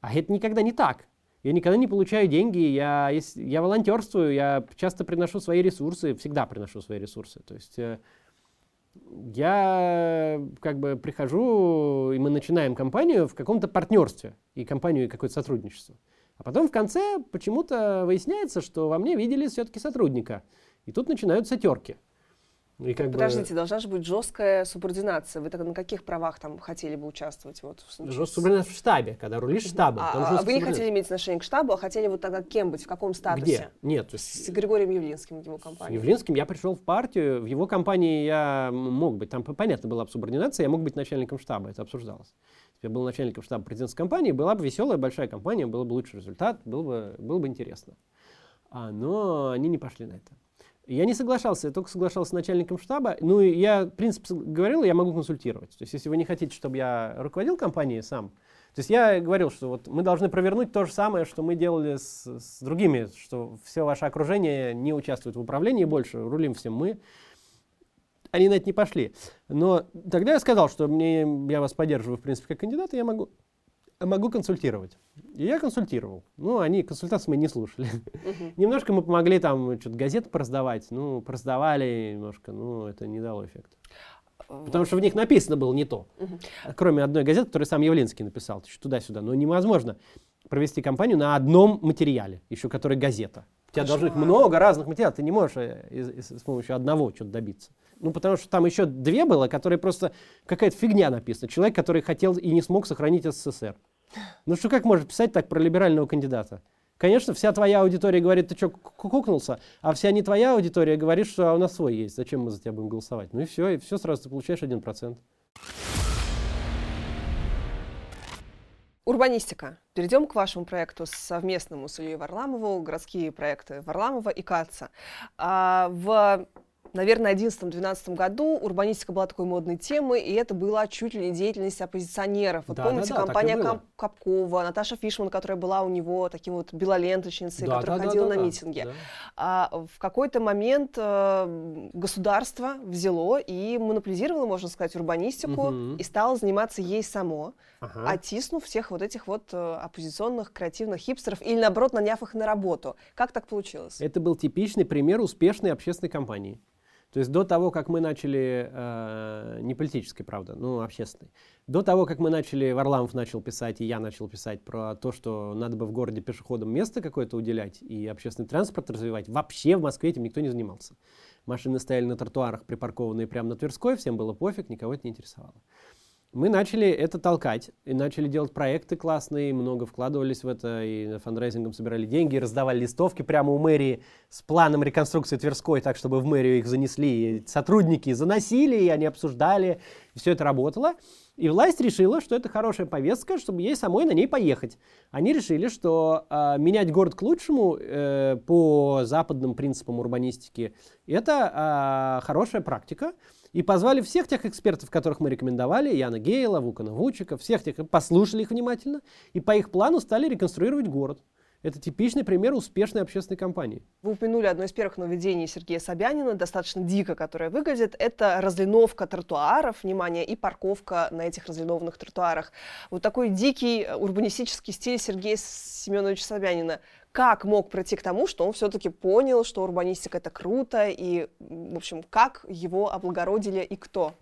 [SPEAKER 2] А это никогда не так. Я никогда не получаю деньги, я, я волонтерствую, я часто приношу свои ресурсы, всегда приношу свои ресурсы. То есть э, я как бы прихожу, и мы начинаем компанию в каком-то партнерстве, и компанию, и какое-то сотрудничество. А потом в конце почему-то выясняется, что во мне видели все-таки сотрудника. И тут начинаются терки.
[SPEAKER 1] И как Подождите, бы... должна же быть жесткая субординация. Вы тогда на каких правах там хотели бы участвовать? Вот,
[SPEAKER 2] Жесткая субординация в штабе, когда рулишь штабом.
[SPEAKER 1] А, а вы не хотели иметь отношение к штабу, а хотели вот тогда кем быть, в каком статусе? Где?
[SPEAKER 2] Нет.
[SPEAKER 1] То есть... С Григорием Явлинским, в его компании.
[SPEAKER 2] С Явлинским я пришел в партию, в его компании я мог быть, там понятно была бы субординация, я мог быть начальником штаба, это обсуждалось. Я был начальником штаба президентской компании, была бы веселая большая компания, был бы лучший результат, было бы, было бы интересно. А, но они не пошли на это. Я не соглашался, я только соглашался с начальником штаба. Ну, и я, в принципе, говорил, я могу консультировать. То есть, если вы не хотите, чтобы я руководил компанией сам, то есть я говорил, что вот мы должны провернуть то же самое, что мы делали с, с другими, что все ваше окружение не участвует в управлении больше, рулим всем мы. Они на это не пошли. Но тогда я сказал, что мне, я вас поддерживаю, в принципе, как кандидата, я могу могу консультировать. И я консультировал. Ну, они консультации мы не слушали. Uh-huh. Немножко мы помогли там что-то газеты пораздавать. Ну, пораздавали немножко, ну, это не дало эффекта. Потому что в них написано было не то. Кроме одной газеты, которую сам Явлинский написал, туда-сюда. Но невозможно провести кампанию на одном материале, еще который газета. У тебя должно быть много разных материалов, ты не можешь э, из, из, с помощью одного что-то добиться. Ну, потому что там еще две было, которые просто какая-то фигня написана. Человек, который хотел и не смог сохранить СССР. Ну что как можно писать так про либерального кандидата? Конечно, вся твоя аудитория говорит, ты что, кукнулся, а вся не твоя аудитория говорит, что а у нас свой есть, зачем мы за тебя будем голосовать? Ну и все, и все сразу ты получаешь 1%.
[SPEAKER 1] Урбанистика. Перейдем к вашему проекту совместному с Ильей Варламову, городские проекты Варламова и Каца. А, в наверное, в 2011-2012 году урбанистика была такой модной темой, и это была чуть ли не деятельность оппозиционеров. Вот да, помните, да, да, компания Кап Капкова, Наташа Фишман, которая была у него таким вот белоленточницей, да, которая да, ходила да, на да, митинги. Да. А, в какой-то момент э, государство взяло и монополизировало, можно сказать, урбанистику угу. и стало заниматься ей само, ага. оттиснув всех вот этих вот э, оппозиционных креативных хипстеров или, наоборот, наняв их на работу. Как так получилось?
[SPEAKER 2] Это был типичный пример успешной общественной кампании. То есть до того, как мы начали, э, не политической, правда, ну, общественной, до того, как мы начали, Варламов начал писать, и я начал писать про то, что надо бы в городе пешеходам место какое-то уделять и общественный транспорт развивать, вообще в Москве этим никто не занимался. Машины стояли на тротуарах, припаркованные прямо на Тверской, всем было пофиг, никого это не интересовало мы начали это толкать и начали делать проекты классные, много вкладывались в это, и фандрайзингом собирали деньги, раздавали листовки прямо у мэрии с планом реконструкции Тверской, так, чтобы в мэрию их занесли. И сотрудники заносили, и они обсуждали, и все это работало. И власть решила, что это хорошая повестка, чтобы ей самой на ней поехать. Они решили, что э, менять город к лучшему э, по западным принципам урбанистики это э, хорошая практика. И позвали всех тех экспертов, которых мы рекомендовали, Яна Гейла, Вукана Вучика, всех тех, послушали их внимательно, и по их плану стали реконструировать город. Это типичный пример успешной общественной кампании.
[SPEAKER 1] Вы упомянули одно из первых нововведений Сергея Собянина, достаточно дико, которое выглядит. Это разлиновка тротуаров, внимание, и парковка на этих разлинованных тротуарах. Вот такой дикий урбанистический стиль Сергея Семеновича Собянина как мог прийти к тому, что он все-таки понял, что урбанистика это круто, и, в общем, как его облагородили и кто?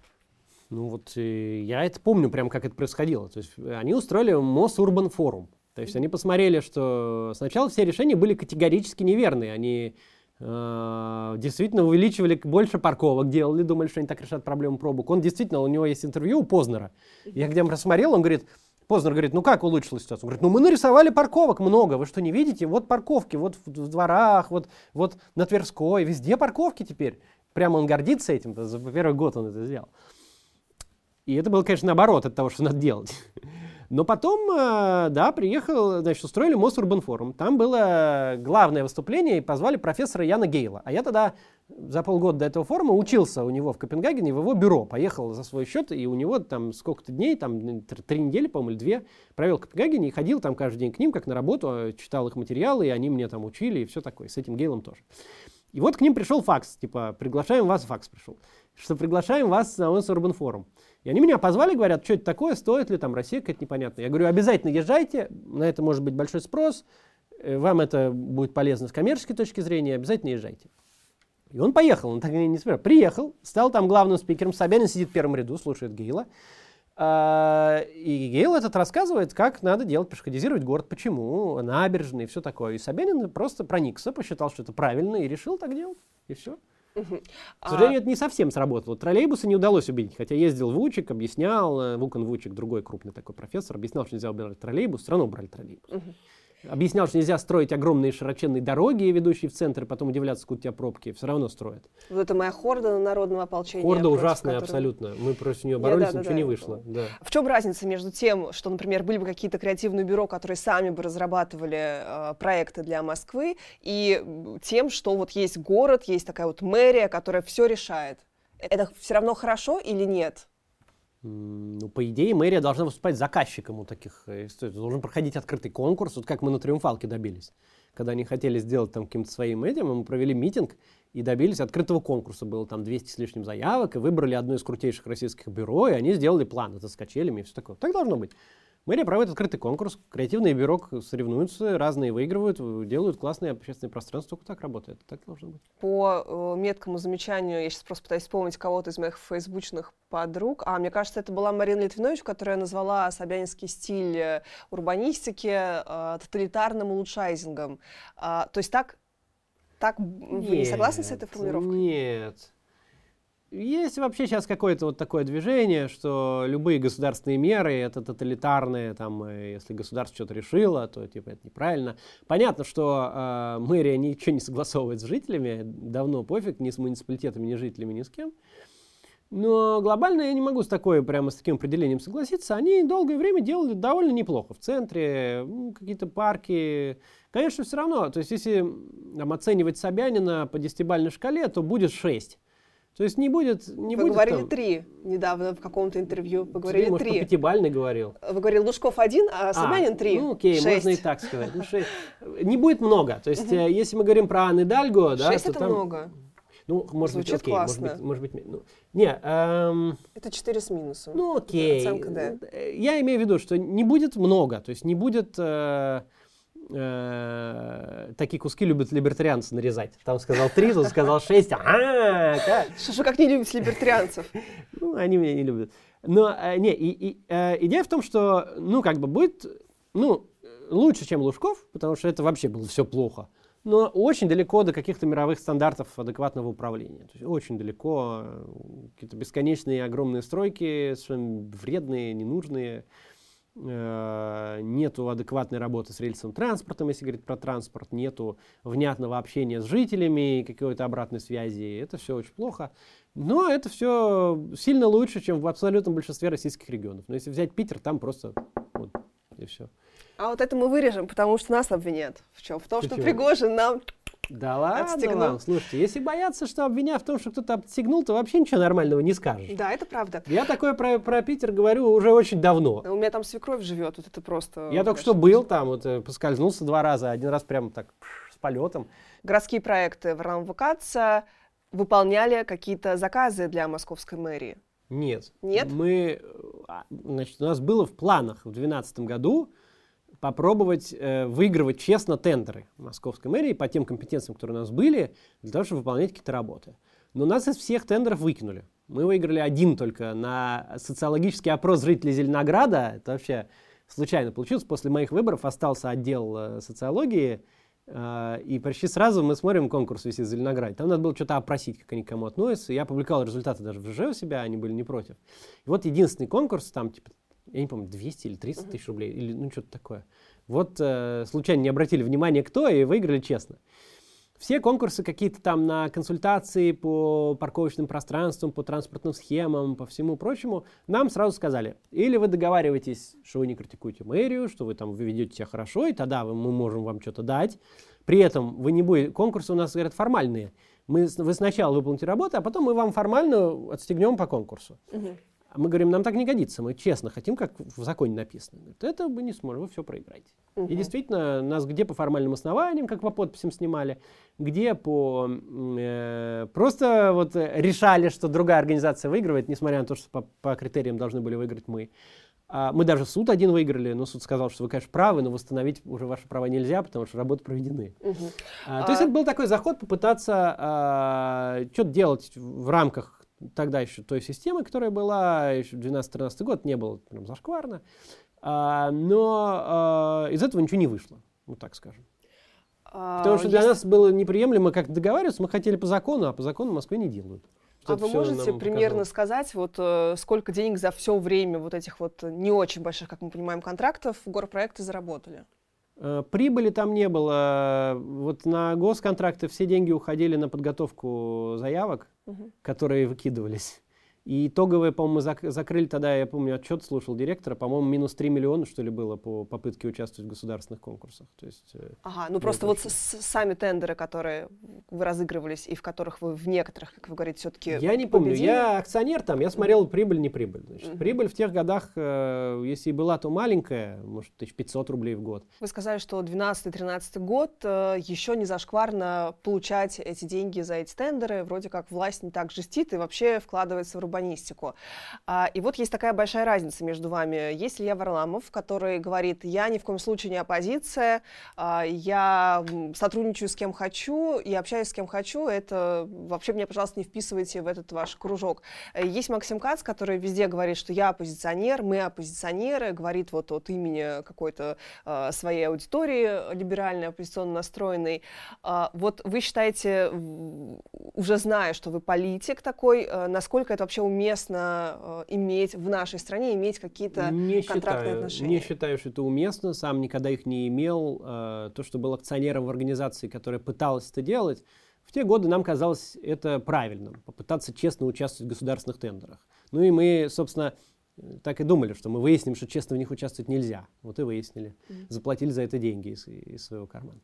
[SPEAKER 2] Ну вот э, я это помню, прям как это происходило. То есть они устроили Мосурбан форум. То есть они посмотрели, что сначала все решения были категорически неверные. Они э, действительно увеличивали больше парковок, делали, думали, что они так решат проблему пробок. Он действительно, у него есть интервью у Познера. Я где рассмотрел, он говорит, Познер говорит, ну как улучшилась ситуация? Он говорит, ну мы нарисовали парковок много, вы что не видите? Вот парковки, вот в, в дворах, вот, вот на Тверской, везде парковки теперь. Прямо он гордится этим, за первый год он это сделал. И это было, конечно, наоборот от того, что надо делать. Но потом, э, да, приехал, значит, устроили Мосурбанфорум. Там было главное выступление, и позвали профессора Яна Гейла. А я тогда за полгода до этого форума учился у него в Копенгагене, в его бюро. Поехал за свой счет, и у него там сколько-то дней, там три недели, по-моему, или две, провел в Копенгагене и ходил там каждый день к ним, как на работу, а, читал их материалы, и они мне там учили, и все такое. С этим Гейлом тоже. И вот к ним пришел факс, типа, приглашаем вас, факс пришел, что приглашаем вас на Урбан Форум. И они меня позвали, говорят, что это такое, стоит ли там Россия какая-то непонятная. Я говорю, обязательно езжайте, на это может быть большой спрос, э, вам это будет полезно с коммерческой точки зрения, обязательно езжайте. И он поехал, он так не, не. Приехал, стал там главным спикером, Собянин сидит в первом ряду, слушает Гейла. А, и Гейл этот рассказывает, как надо делать, пешеходизировать город, почему, набережные и все такое. И Собянин просто проникся, посчитал, что это правильно, и решил так делать, и все. К сожалению, а... это не совсем сработало. Троллейбусы не удалось убедить, хотя ездил Вучик, объяснял, э, Вукан Вучик, другой крупный такой профессор, объяснял, что нельзя убирать троллейбус, все равно убрали троллейбус. Угу. Объяснял, что нельзя строить огромные широченные дороги, ведущие в центр, и потом удивляться, сколько у тебя пробки. Все равно строят.
[SPEAKER 1] Вот это моя хорда народного ополчения.
[SPEAKER 2] Хорда ужасная которой... абсолютно. Мы против нее боролись, да, да, ничего да, не вышло. Да.
[SPEAKER 1] В чем разница между тем, что, например, были бы какие-то креативные бюро, которые сами бы разрабатывали э, проекты для Москвы, и тем, что вот есть город, есть такая вот мэрия, которая все решает? Это все равно хорошо или нет?
[SPEAKER 2] Ну, по идее, мэрия должна выступать заказчиком у таких э, историй. Должен проходить открытый конкурс, вот как мы на Триумфалке добились. Когда они хотели сделать там каким-то своим этим, мы провели митинг и добились открытого конкурса. Было там 200 с лишним заявок, и выбрали одно из крутейших российских бюро, и они сделали план это с и все такое. Так должно быть. Мэрия проводит открытый конкурс, креативные бюро соревнуются, разные выигрывают, делают классные общественные пространства. Только так работает, так должно быть.
[SPEAKER 1] По э, меткому замечанию, я сейчас просто пытаюсь вспомнить кого-то из моих фейсбучных подруг, а мне кажется, это была Марина Литвинович, которая назвала собянинский стиль э, урбанистики э, тоталитарным улучшайзингом. А, то есть так, так нет, вы не согласны с этой формулировкой?
[SPEAKER 2] Нет. Есть вообще сейчас какое-то вот такое движение, что любые государственные меры это тоталитарные, там, э, если государство что-то решило, то типа это неправильно. Понятно, что э, мэрия ничего не согласовывает с жителями, давно пофиг, ни с муниципалитетами, ни с жителями, ни с кем. Но глобально я не могу с такой, прямо с таким определением согласиться. Они долгое время делали довольно неплохо. В центре, какие-то парки. Конечно, все равно. То есть, если там, оценивать Собянина по десятибальной шкале, то будет 6. То есть не будет... Не
[SPEAKER 1] Вы
[SPEAKER 2] будет
[SPEAKER 1] говорили
[SPEAKER 2] там...
[SPEAKER 1] три недавно в каком-то интервью. Вы говорили может, три.
[SPEAKER 2] пятибальный говорил.
[SPEAKER 1] Вы говорили Лужков один, а, а Собянин три.
[SPEAKER 2] Ну окей, шесть. можно и так сказать. Ну, шесть. Не будет много. То есть uh если мы говорим про Анны Дальго...
[SPEAKER 1] Да, шесть это там... много.
[SPEAKER 2] Ну, может Звучит быть, окей, классно. может быть, может быть, ну, не, эм,
[SPEAKER 1] это 4 с минусом.
[SPEAKER 2] Ну, окей. Оценка, да. Я имею в виду, что не будет много, то есть не будет э, э, такие куски любят либертарианцы нарезать. Там сказал три, тут сказал шесть. А,
[SPEAKER 1] Что как не любить либертарианцев?
[SPEAKER 2] Ну, они меня не любят. Но э, не, и, и, э, идея в том, что, ну, как бы будет, ну, лучше, чем Лужков, потому что это вообще было все плохо. Но очень далеко до каких-то мировых стандартов адекватного управления. То есть очень далеко, какие-то бесконечные огромные стройки, вредные, ненужные. Э, нету адекватной работы с рельсовым транспортом, если говорить про транспорт, нету внятного общения с жителями, какой-то обратной связи. Это все очень плохо. Но это все сильно лучше, чем в абсолютном большинстве российских регионов. Но если взять Питер, там просто вот, и все.
[SPEAKER 1] А вот это мы вырежем, потому что нас обвинят. В чем? В том, Почему? что Пригожин нам
[SPEAKER 2] да ладно отстегнул. вам, слушайте, если бояться, что обвиняют в том, что кто-то отстегнул, то вообще ничего нормального не скажешь.
[SPEAKER 1] Да, это правда.
[SPEAKER 2] Я такое про, про Питер говорю уже очень давно.
[SPEAKER 1] У меня там свекровь живет, вот это просто...
[SPEAKER 2] Я только что был там, вот э, поскользнулся два раза, один раз прямо так с полетом.
[SPEAKER 1] Городские проекты в РАМВКЦ выполняли какие-то заказы для московской мэрии?
[SPEAKER 2] Нет.
[SPEAKER 1] Нет?
[SPEAKER 2] Мы, а, значит, у нас было в планах в 2012 году попробовать э, выигрывать честно тендеры московской мэрии по тем компетенциям, которые у нас были, для того, чтобы выполнять какие-то работы. Но нас из всех тендеров выкинули. Мы выиграли один только на социологический опрос жителей Зеленограда. Это вообще случайно получилось. После моих выборов остался отдел э, социологии, э, и почти сразу мы смотрим конкурс висит в Зеленограде. Там надо было что-то опросить, как они к кому относятся. Я публиковал результаты даже в ЖЖ у себя, они были не против. И вот единственный конкурс, там типа я не помню, 200 или 300 тысяч рублей, или ну что-то такое. Вот э, случайно не обратили внимания кто и выиграли честно. Все конкурсы какие-то там на консультации по парковочным пространствам, по транспортным схемам, по всему прочему, нам сразу сказали, или вы договариваетесь, что вы не критикуете мэрию, что вы там вы ведете себя хорошо, и тогда мы можем вам что-то дать. При этом вы не будете, конкурсы у нас, говорят, формальные. Мы, вы сначала выполните работу, а потом мы вам формально отстегнем по конкурсу. Угу. Мы говорим, нам так не годится, мы честно хотим, как в законе написано. Говорит, это вы не сможете, вы все проиграете. Угу. И действительно, нас где по формальным основаниям, как по подписям снимали, где по... Э, просто вот решали, что другая организация выигрывает, несмотря на то, что по, по критериям должны были выиграть мы. А мы даже суд один выиграли, но суд сказал, что вы, конечно, правы, но восстановить уже ваши права нельзя, потому что работы проведены. Угу. А, а... То есть это был такой заход попытаться а, что-то делать в рамках тогда еще той системы, которая была, еще 12-13 год, не было прям зашкварно. А, но а, из этого ничего не вышло, вот так скажем. А, Потому что для есть... нас было неприемлемо как договариваться, мы хотели по закону, а по закону в Москве не делают.
[SPEAKER 1] А вы можете примерно показалось. сказать, вот э, сколько денег за все время вот этих вот не очень больших, как мы понимаем, контрактов горпроекты заработали?
[SPEAKER 2] Э, прибыли там не было. Вот на госконтракты все деньги уходили на подготовку заявок, угу. которые выкидывались. И итоговое, по-моему, зак- закрыли тогда, я помню, отчет слушал директора, по-моему, минус 3 миллиона, что ли, было по попытке участвовать в государственных конкурсах. То есть,
[SPEAKER 1] э, ага, ну просто вот с- сами тендеры, которые вы разыгрывались и в которых вы в некоторых, как вы говорите, все-таки
[SPEAKER 2] Я не помню, я акционер там, я смотрел прибыль, не прибыль. Значит, mm-hmm. Прибыль в тех годах, э, если и была, то маленькая, может, 1500 рублей в год.
[SPEAKER 1] Вы сказали, что 12-13 год э, еще не зашкварно получать эти деньги за эти тендеры, вроде как власть не так жестит и вообще вкладывается в урбанистику. А, и вот есть такая большая разница между вами. Есть Илья Варламов, который говорит, я ни в коем случае не оппозиция, а, я сотрудничаю с кем хочу и общаюсь с кем хочу, это вообще меня, пожалуйста, не вписывайте в этот ваш кружок. Есть Максим Кац, который везде говорит, что я оппозиционер, мы оппозиционеры, говорит вот от имени какой-то а, своей аудитории либеральной, оппозиционно настроенной. Вот вы считаете, уже зная, что вы политик такой, насколько это вообще уместно э, иметь в нашей стране, иметь какие-то не контрактные
[SPEAKER 2] считаю,
[SPEAKER 1] отношения?
[SPEAKER 2] Не считаю, что это уместно, сам никогда их не имел. Э, то, что был акционером в организации, которая пыталась это делать, в те годы нам казалось это правильным, попытаться честно участвовать в государственных тендерах. Ну и мы, собственно, так и думали, что мы выясним, что честно в них участвовать нельзя. Вот и выяснили. Заплатили за это деньги из, из своего кармана.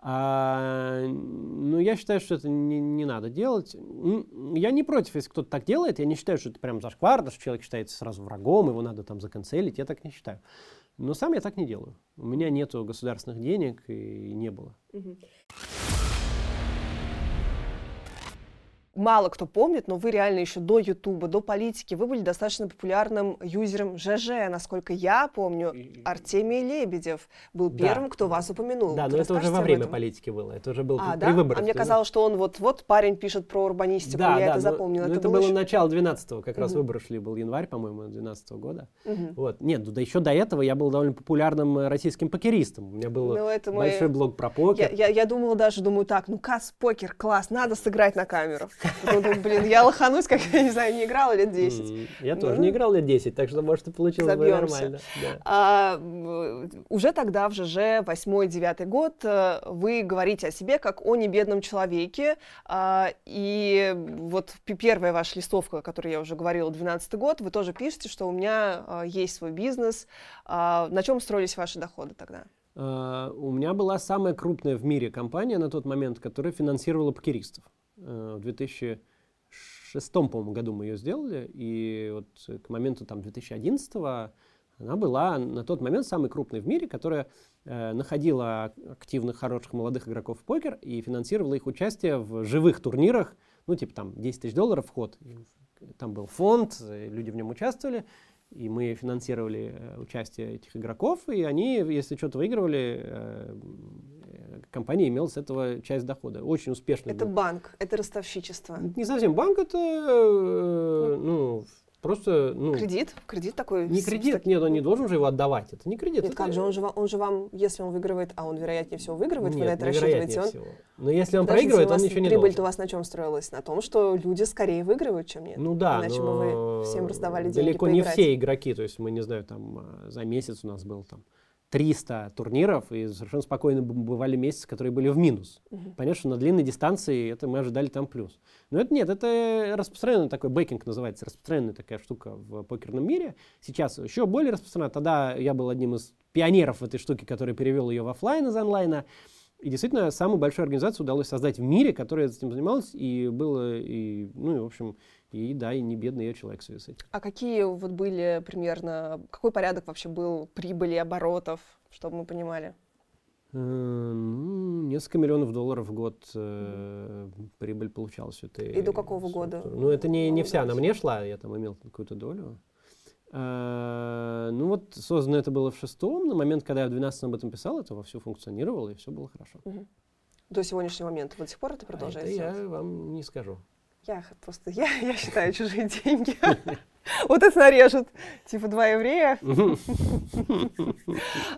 [SPEAKER 2] А, ну, я считаю, что это не, не надо делать. Я не против, если кто-то так делает. Я не считаю, что это прям зашквар, что человек считается сразу врагом, его надо там заканцелить. Я так не считаю. Но сам я так не делаю. У меня нет государственных денег и не было. Угу
[SPEAKER 1] мало кто помнит, но вы реально еще до Ютуба, до политики, вы были достаточно популярным юзером ЖЖ. Насколько я помню, Артемий Лебедев был да. первым, кто вас упомянул.
[SPEAKER 2] Да,
[SPEAKER 1] но
[SPEAKER 2] это уже во время политики было. Это уже был а, при да? выборах.
[SPEAKER 1] А мне казалось, что он вот, вот парень пишет про урбанистику, да, я да, это запомнил.
[SPEAKER 2] это, это было, еще... начало 12-го, как угу. раз выборы шли, был январь, по-моему, 12 -го года. Угу. Вот. Нет, ну да еще до этого я был довольно популярным э, российским покеристом. У меня был ну, большой мой... блог про покер.
[SPEAKER 1] Я, я, я думала даже, думаю, так, ну касс покер, класс, надо сыграть на камеру. Потом блин, я лоханусь, как, я не знаю, не играла лет 10.
[SPEAKER 2] Я тоже ну. не играл лет 10, так что, может, и получилось бы нормально.
[SPEAKER 1] А, уже тогда, в ЖЖ, 8-9 год, э, вы говорите о себе как о небедном человеке. А, и вот первая ваша листовка, о которой я уже говорила, 12 год, вы тоже пишете, что у меня а, есть свой бизнес. На чем строились ваши доходы тогда?
[SPEAKER 2] У меня была самая крупная в мире компания на тот момент, которая финансировала покеристов. Э, в 2006, по-моему, году мы ее сделали, и вот к моменту там 2011 она была на тот момент самой крупной в мире, которая э, находила активных, хороших молодых игроков в покер и финансировала их участие в живых турнирах, ну, типа там 10 тысяч долларов вход. Там был фонд, люди в нем участвовали, и мы финансировали э, участие этих игроков, и они, если что-то выигрывали, компания имела с этого часть дохода. Очень успешно.
[SPEAKER 1] Это был. банк, это ростовщичество.
[SPEAKER 2] Не совсем банк, это э, ну, Просто, ну...
[SPEAKER 1] Кредит? Кредит такой?
[SPEAKER 2] Не кредит, нет, он не должен же его отдавать. Это не кредит. Нет,
[SPEAKER 1] это... как же, он же, он же вам, если он выигрывает, а он вероятнее всего выигрывает, нет, вы на это рассчитываете? Он...
[SPEAKER 2] Всего. Но если он Подождите, проигрывает, он ничего не
[SPEAKER 1] прибыль
[SPEAKER 2] должен.
[SPEAKER 1] у вас на чем строилась? На том, что люди скорее выигрывают, чем нет.
[SPEAKER 2] Ну да,
[SPEAKER 1] Иначе
[SPEAKER 2] но...
[SPEAKER 1] бы вы всем раздавали деньги
[SPEAKER 2] Далеко
[SPEAKER 1] поиграть.
[SPEAKER 2] не все игроки, то есть мы, не знаю, там а, за месяц у нас был там 300 турниров, и совершенно спокойно бывали месяцы, которые были в минус. Угу. Понятно, что на длинной дистанции это мы ожидали там плюс. Но это нет, это распространенный такой бейкинг называется, распространенная такая штука в покерном мире. Сейчас еще более распространена. Тогда я был одним из пионеров в этой штуке, который перевел ее в офлайн из онлайна. И действительно, самую большую организацию удалось создать в мире, которая этим занималась, и было, и, ну, и, в общем, и да, и не бедный я человек в связи с этим.
[SPEAKER 1] А какие вот были примерно, какой порядок вообще был прибыли, оборотов, чтобы мы понимали?
[SPEAKER 2] Э, ну, несколько миллионов долларов в год э, прибыль получалась. Это,
[SPEAKER 1] и до какого года?
[SPEAKER 2] Ну, это не, не вся она мне шла, я там имел какую-то долю. Э, ну вот создано это было в шестом, на момент, когда я в двенадцатом об этом писал, это вовсю функционировало, и все было хорошо. Угу.
[SPEAKER 1] До сегодняшнего момента до сих пор это продолжается?
[SPEAKER 2] А это я вам не скажу.
[SPEAKER 1] Я просто, я, я считаю чужие деньги. Вот это нарежут. Типа два еврея.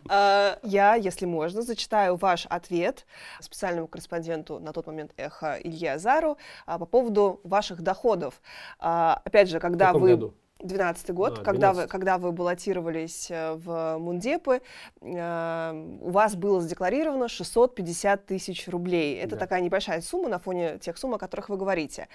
[SPEAKER 1] А, я, если можно, зачитаю ваш ответ специальному корреспонденту на тот момент «Эхо» Илье Азару а, по поводу ваших доходов. А, опять же, когда вы... 12 год, а, когда, вы, когда вы баллотировались э, в Мундепы, э, у вас было задекларировано 650 тысяч рублей. Это да. такая небольшая сумма на фоне тех сумм, о которых вы говорите.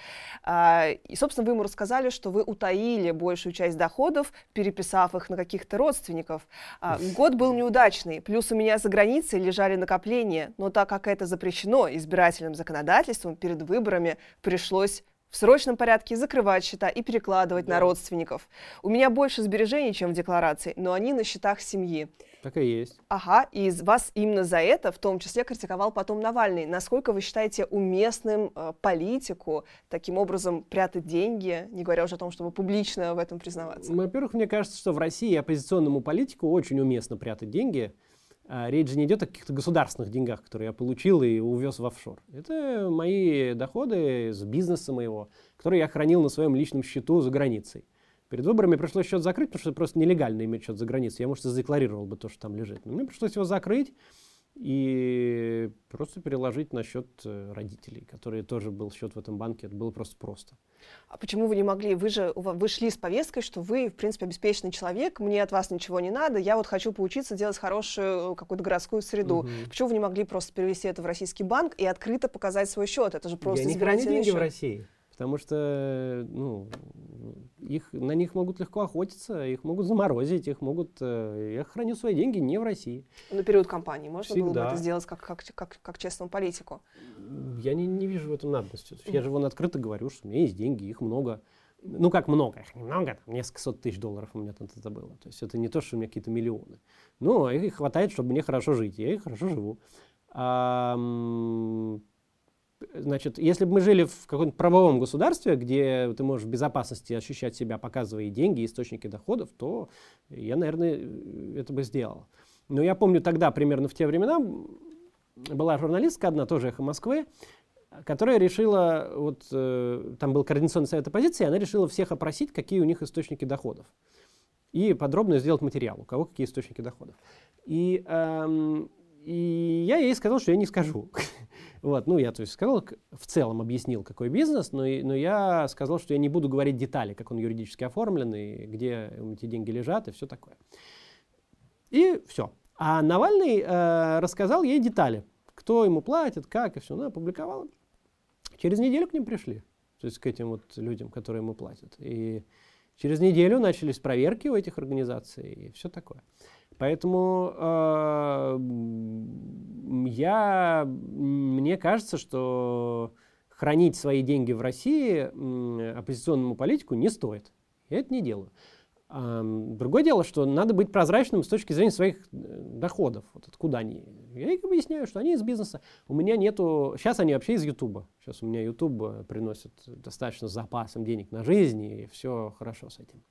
[SPEAKER 1] Э, и, собственно, вы ему рассказали, что вы утаили большую часть доходов, переписав их на каких-то родственников. Э, год был неудачный, плюс у меня за границей лежали накопления, но так как это запрещено избирательным законодательством, перед выборами пришлось в срочном порядке закрывать счета и перекладывать да. на родственников. У меня больше сбережений, чем в декларации, но они на счетах семьи.
[SPEAKER 2] Так и есть.
[SPEAKER 1] Ага, и вас именно за это в том числе критиковал потом Навальный. Насколько вы считаете уместным э, политику таким образом прятать деньги, не говоря уже о том, чтобы публично в этом признаваться?
[SPEAKER 2] Во-первых, мне кажется, что в России оппозиционному политику очень уместно прятать деньги. А речь же не идет о каких-то государственных деньгах, которые я получил и увез в офшор. Это мои доходы с бизнеса моего, которые я хранил на своем личном счету за границей. Перед выборами пришлось счет закрыть, потому что просто нелегально иметь счет за границей. Я, может, задекларировал бы то, что там лежит. Но мне пришлось его закрыть и просто переложить на счет э, родителей, которые тоже был счет в этом банке. Это было просто просто.
[SPEAKER 1] А почему вы не могли? Вы же вы шли с повесткой, что вы, в принципе, обеспеченный человек, мне от вас ничего не надо, я вот хочу поучиться делать хорошую какую-то городскую среду. Угу. Почему вы не могли просто перевести это в российский банк и открыто показать свой счет? Это же просто
[SPEAKER 2] я не деньги счет. в России. Потому что ну, их, на них могут легко охотиться, их могут заморозить, их могут... Э, я храню свои деньги не в России.
[SPEAKER 1] На период кампании можно Всегда. было бы это сделать как, как, как, как честному политику?
[SPEAKER 2] Я не, не вижу в этом надобности. Я же вон открыто говорю, что у меня есть деньги, их много. Ну, как много, их немного, там, несколько сот тысяч долларов у меня там это было. То есть это не то, что у меня какие-то миллионы. Но их хватает, чтобы мне хорошо жить. Я и хорошо живу. А, Значит, если бы мы жили в каком-то правовом государстве, где ты можешь в безопасности ощущать себя, показывая деньги, источники доходов, то я, наверное, это бы сделал. Но я помню тогда, примерно в те времена, была журналистка одна, тоже «Эхо Москвы», которая решила, вот э, там был координационный совет оппозиции, она решила всех опросить, какие у них источники доходов. И подробно сделать материал, у кого какие источники доходов. И, эм, и я ей сказал, что я не скажу. Вот, ну, я, то есть, сказал, в целом объяснил, какой бизнес, но, но я сказал, что я не буду говорить детали, как он юридически оформлен, и где эти деньги лежат, и все такое. И все. А Навальный э, рассказал ей детали, кто ему платит, как, и все. Она опубликовала. Через неделю к ним пришли, то есть к этим вот людям, которые ему платят. И через неделю начались проверки у этих организаций и все такое. Поэтому э, я, мне кажется, что хранить свои деньги в России э, оппозиционному политику не стоит. Я это не делаю. А, другое дело, что надо быть прозрачным с точки зрения своих э, доходов. Вот откуда они. Я их объясняю, что они из бизнеса. У меня нету... Сейчас они вообще из Ютуба. Сейчас у меня Ютуб приносит достаточно запасом денег на жизнь, и все хорошо с этим.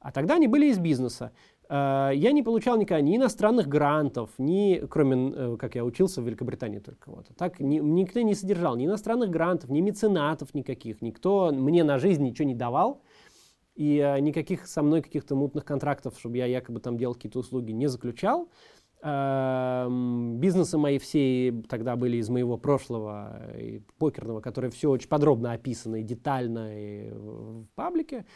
[SPEAKER 2] А тогда они были из бизнеса. Э, я не получал никогда ни иностранных грантов, ни, кроме, э, как я учился в Великобритании только вот. Так ни, никто не содержал ни иностранных грантов, ни меценатов никаких. Никто мне на жизнь ничего не давал. И э, никаких со мной каких-то мутных контрактов, чтобы я якобы там делал какие-то услуги, не заключал. Эм, бизнесы мои все тогда были из моего прошлого покерного, которые все очень подробно описаны, детально и в паблике.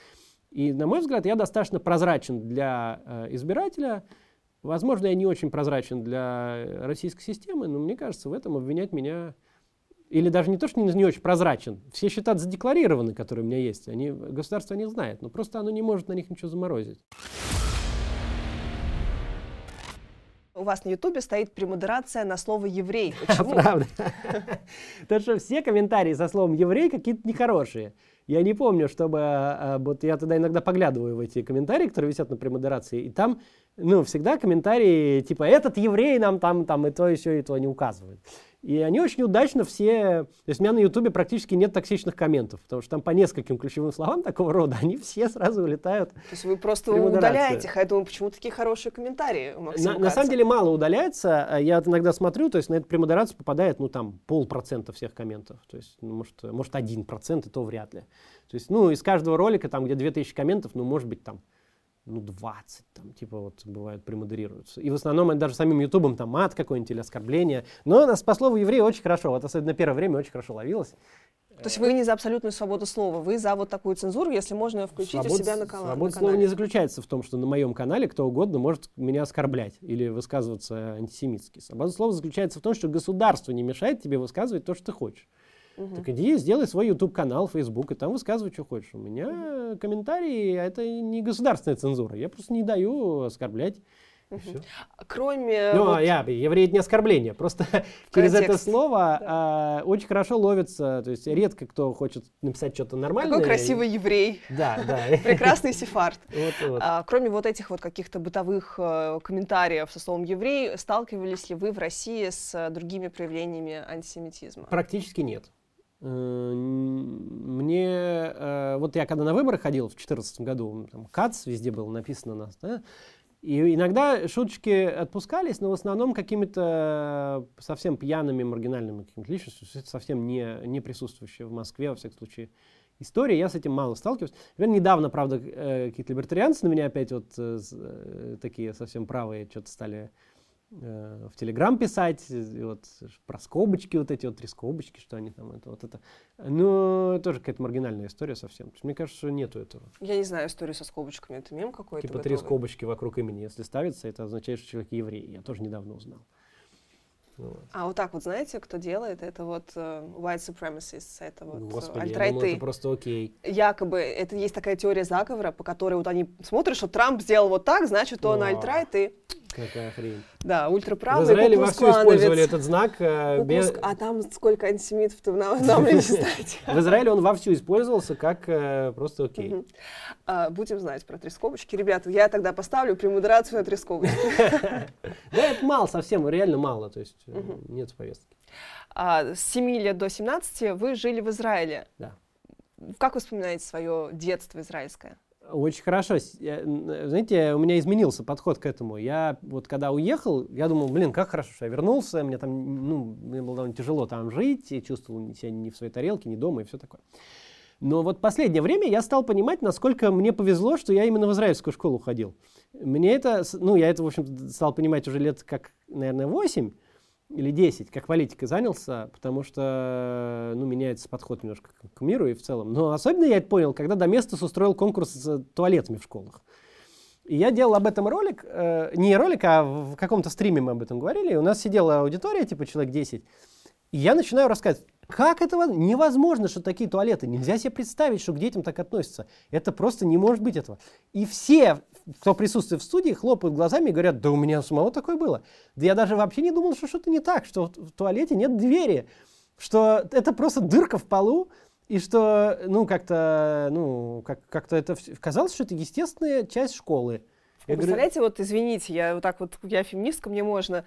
[SPEAKER 2] И, на мой взгляд, я достаточно прозрачен для э, избирателя, Возможно, я не очень прозрачен для российской системы, но мне кажется, в этом обвинять меня... Или даже не то, что не, не очень прозрачен. Все счета задекларированы, которые у меня есть. Они, государство них знает, но просто оно не может на них ничего заморозить.
[SPEAKER 1] У вас на Ютубе стоит премодерация на слово «еврей». Почему?
[SPEAKER 2] Правда. Потому что все комментарии со словом «еврей» какие-то нехорошие. Я не помню, чтобы... А, вот я тогда иногда поглядываю в эти комментарии, которые висят на премодерации, и там, ну, всегда комментарии типа «этот еврей нам там, там и то, и все, и то не указывает». И они очень удачно все... То есть у меня на Ютубе практически нет токсичных комментов, потому что там по нескольким ключевым словам такого рода они все сразу улетают. То
[SPEAKER 1] есть вы просто удаляете их, а я думаю, почему такие хорошие комментарии
[SPEAKER 2] на, на самом деле мало удаляется. А я иногда смотрю, то есть на эту премодерацию попадает, ну, там, полпроцента всех комментов. То есть, ну, может, может, один процент, и то вряд ли. То есть, ну, из каждого ролика, там, где 2000 комментов, ну, может быть, там, ну, 20, там, типа, вот, бывает, премодерируются. И в основном это даже самим Ютубом там мат какой-нибудь или оскорбление. Но нас, по слову еврея, очень хорошо, вот особенно первое время очень хорошо ловилось.
[SPEAKER 1] То есть вы не за абсолютную свободу слова, вы за вот такую цензуру, если можно ее включить Свобод, у себя на, кал-
[SPEAKER 2] свобода слова не заключается в том, что на моем канале кто угодно может меня оскорблять или высказываться антисемитски. Свобода слова заключается в том, что государство не мешает тебе высказывать то, что ты хочешь. Угу. Так иди, сделай свой YouTube-канал, Facebook, и там высказывай, что хочешь. У меня комментарии, это не государственная цензура. Я просто не даю оскорблять. Угу.
[SPEAKER 1] Кроме...
[SPEAKER 2] Ну, вот... я, еврей не оскорбление. Просто через это слово да. а, очень хорошо ловится. То есть редко кто хочет написать что-то нормальное.
[SPEAKER 1] Какой красивый еврей.
[SPEAKER 2] Да, да.
[SPEAKER 1] Прекрасный сефард. Вот, вот. А, кроме вот этих вот каких-то бытовых э, комментариев со словом еврей, сталкивались ли вы в России с другими проявлениями антисемитизма?
[SPEAKER 2] Практически нет. Э, мне, э, вот я когда на выборы ходил в 2014 году, там КАЦ везде было написано нас, да, и иногда шуточки отпускались, но в основном какими-то совсем пьяными, маргинальными какими-то личностями, совсем не, не присутствующие в Москве, во всяком случае, истории. Я с этим мало сталкиваюсь. Недавно, правда, э, какие-то либертарианцы на меня опять вот такие совсем правые что-то стали в Телеграм писать, вот про скобочки, вот эти вот три скобочки, что они там, это вот это. Ну, тоже какая-то маргинальная история совсем. Мне кажется, что нету этого.
[SPEAKER 1] Я не знаю историю со скобочками, это мем какой-то?
[SPEAKER 2] Типа готовый? три скобочки вокруг имени, если ставится, это означает, что человек еврей. Я тоже недавно узнал.
[SPEAKER 1] Вот. А вот так вот, знаете, кто делает? Это вот uh, white supremacists, это вот
[SPEAKER 2] Господи, я думал, это просто окей.
[SPEAKER 1] Якобы, это есть такая теория заговора, по которой вот они смотрят, что Трамп сделал вот так, значит, он альтрайт, и
[SPEAKER 2] Какая хрень.
[SPEAKER 1] Да, ультраправый
[SPEAKER 2] В Израиле вовсю использовали этот знак. Э,
[SPEAKER 1] без... А там сколько антисемитов-то нам, нам не знать.
[SPEAKER 2] В Израиле он вовсю использовался как э, просто окей.
[SPEAKER 1] А, будем знать про три скобочки. Ребята, я тогда поставлю премодерацию на три скобочки.
[SPEAKER 2] Да, это мало совсем, реально мало. То есть э, нет повестки.
[SPEAKER 1] А, с 7 лет до 17 вы жили в Израиле.
[SPEAKER 2] Да.
[SPEAKER 1] Как вы вспоминаете свое детство израильское?
[SPEAKER 2] Очень хорошо. Знаете, у меня изменился подход к этому. Я вот когда уехал, я думал, блин, как хорошо, что я вернулся. Мне там, ну, мне было довольно тяжело там жить, и чувствовал себя не в своей тарелке, не дома и все такое. Но вот последнее время я стал понимать, насколько мне повезло, что я именно в израильскую школу ходил. Мне это, ну, я это, в общем, стал понимать уже лет как, наверное, 8 или 10, как политикой занялся, потому что ну, меняется подход немножко к миру и в целом. Но особенно я это понял, когда Доместос устроил конкурс с туалетами в школах. И я делал об этом ролик, э, не ролик, а в каком-то стриме мы об этом говорили. И у нас сидела аудитория, типа человек 10. И я начинаю рассказывать, как этого невозможно, что такие туалеты. Нельзя себе представить, что к детям так относятся. Это просто не может быть этого. И все, кто присутствует в студии, хлопают глазами и говорят, да у меня самого такое было. Да я даже вообще не думал, что что-то не так, что в туалете нет двери, что это просто дырка в полу, и что, ну, как-то, ну, как- как-то это казалось, что это естественная часть школы.
[SPEAKER 1] Я Представляете, говорю... вот извините, я вот так вот, я феминистка, мне можно.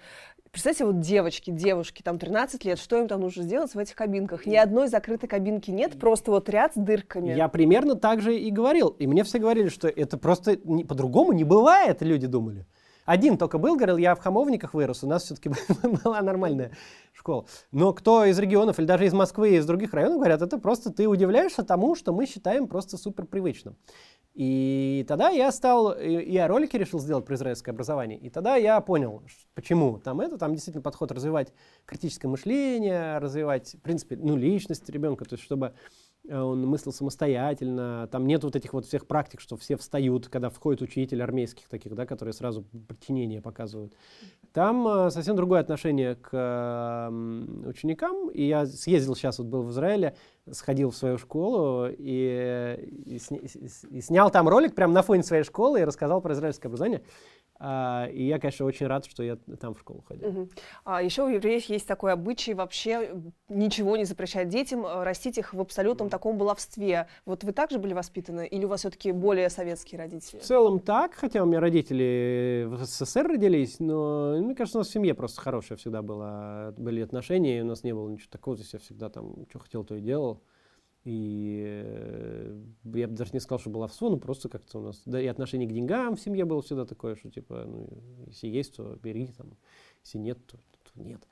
[SPEAKER 1] Представьте, вот девочки, девушки, там 13 лет, что им там нужно сделать в этих кабинках? Ни одной закрытой кабинки нет, просто вот ряд с дырками.
[SPEAKER 2] Я примерно так же и говорил. И мне все говорили, что это просто по-другому не бывает, люди думали. Один только был, говорил, я в Хамовниках вырос, у нас все-таки была нормальная школа. Но кто из регионов или даже из Москвы и из других районов говорят, это просто ты удивляешься тому, что мы считаем просто супер привычным. И тогда я стал, я ролики решил сделать про израильское образование, и тогда я понял, почему там это, там действительно подход развивать критическое мышление, развивать, в принципе, ну, личность ребенка, то есть чтобы он мыслил самостоятельно, там нет вот этих вот всех практик, что все встают, когда входит учитель армейских таких, да, которые сразу подчинение показывают. Там э, совсем другое отношение к э, ученикам, и я съездил сейчас, вот был в Израиле, сходил в свою школу и, и, сня, и снял там ролик прямо на фоне своей школы и рассказал про израильское образование. А, и я, конечно, очень рад, что я там в школу ходил. Угу.
[SPEAKER 1] А еще у евреев есть такой обычай вообще ничего не запрещать детям, э, растить их в абсолютном таком баловстве. Вот вы также были воспитаны или у вас все-таки более советские родители?
[SPEAKER 2] В целом так, хотя у меня родители в СССР родились, но мне кажется, у нас в семье просто хорошее всегда было, были отношения, и у нас не было ничего такого, здесь я всегда там, что хотел, то и делал. И э, я бы даже не сказал, что баловство, но просто как-то у нас, да, и отношение к деньгам в семье было всегда такое, что типа, ну, если есть, то бери, там, если нет, то, то нет.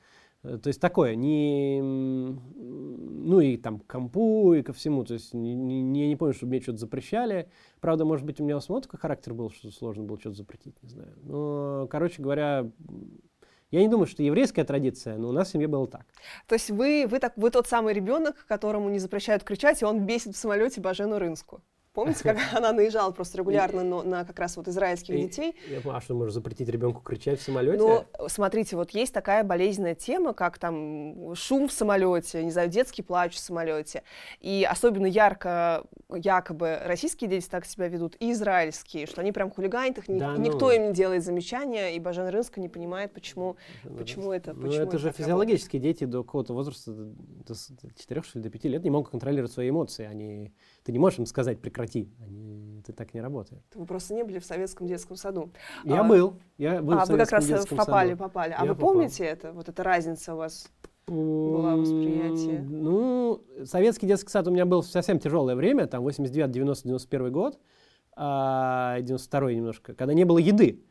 [SPEAKER 2] Э, то есть такое, не, ну и там к компу и ко всему, то есть не, не, я не помню, чтобы мне что-то запрещали. Правда, может быть, у меня у самого такой характер был, что сложно было что-то запретить, не знаю. Но, короче говоря, я не думаю, что еврейская традиция, но у нас в семье было так.
[SPEAKER 1] То есть вы, вы, так, вы тот самый ребенок, которому не запрещают кричать, и он бесит в самолете Бажену Рынску? Помните, как она наезжала просто регулярно на, на как раз вот израильских детей?
[SPEAKER 2] Я понимаю, а что, можно запретить ребенку кричать в самолете?
[SPEAKER 1] Ну, смотрите, вот есть такая болезненная тема, как там шум в самолете, не знаю, детский плач в самолете. И особенно ярко якобы российские дети так себя ведут, и израильские, что они прям хулиганят их, да, никто ну... им не делает замечания, и Бажен Рынска не понимает, почему, почему это.
[SPEAKER 2] Ну, почему это же физиологические дети до какого-то возраста, до 4 что ли, до 5 лет не могут контролировать свои эмоции. Они, ты не можешь им сказать прекрати. Они, это так не работает.
[SPEAKER 1] Вы просто не были в советском детском саду.
[SPEAKER 2] Я а, был. Я был
[SPEAKER 1] а, в вы как раз попали, саду. попали. А я вы попал. помните это? Вот эта разница у вас была восприятие?
[SPEAKER 2] Ну, советский детский сад у меня был совсем тяжелое время, там 89, 90, 91 год, а 92 немножко, когда не было еды.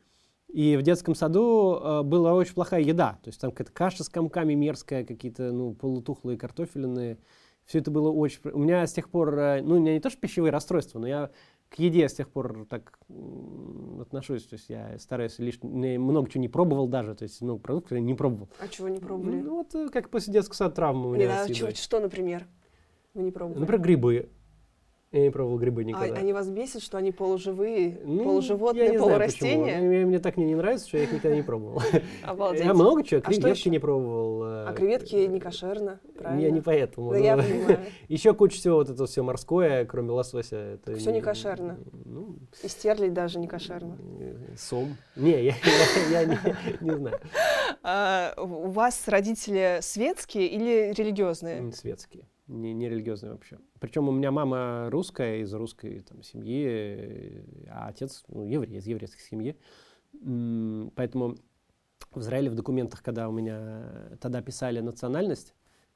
[SPEAKER 2] И в детском саду э, была очень плохая еда. То есть там какая-то каша с комками мерзкая, какие-то ну, полутухлые картофельные. Все это было очень... У меня с тех пор, э, ну, у меня не то, что пищевые расстройства, но я к еде с тех пор так отношусь. То есть я стараюсь лишь много чего не пробовал даже. То есть много продуктов я не пробовал.
[SPEAKER 1] А чего не пробовали?
[SPEAKER 2] Ну, вот э, как после детского сада травмы у меня.
[SPEAKER 1] Не, а что, например? Вы не пробовали?
[SPEAKER 2] Например, грибы. Я не пробовал грибы а никогда.
[SPEAKER 1] А, они вас бесят, что они полуживые, ну, полуживотные, я не полурастения?
[SPEAKER 2] Знаю, мне, мне так не, не нравится, что я их никогда не пробовал. Обалдеть. Я много чего, а креветки не пробовал.
[SPEAKER 1] А креветки не кошерно, правильно?
[SPEAKER 2] Я не поэтому.
[SPEAKER 1] Да, я понимаю.
[SPEAKER 2] Еще куча всего вот это все морское, кроме лосося.
[SPEAKER 1] Все не, кошерно. Ну, И стерлить даже не кошерно.
[SPEAKER 2] Сом. Не, я, не, знаю.
[SPEAKER 1] А, у вас родители светские или религиозные?
[SPEAKER 2] Светские не, не религиозный вообще. Причем у меня мама русская, из русской там, семьи, а отец ну, еврей, из еврейской семьи. Поэтому в Израиле в документах, когда у меня тогда писали национальность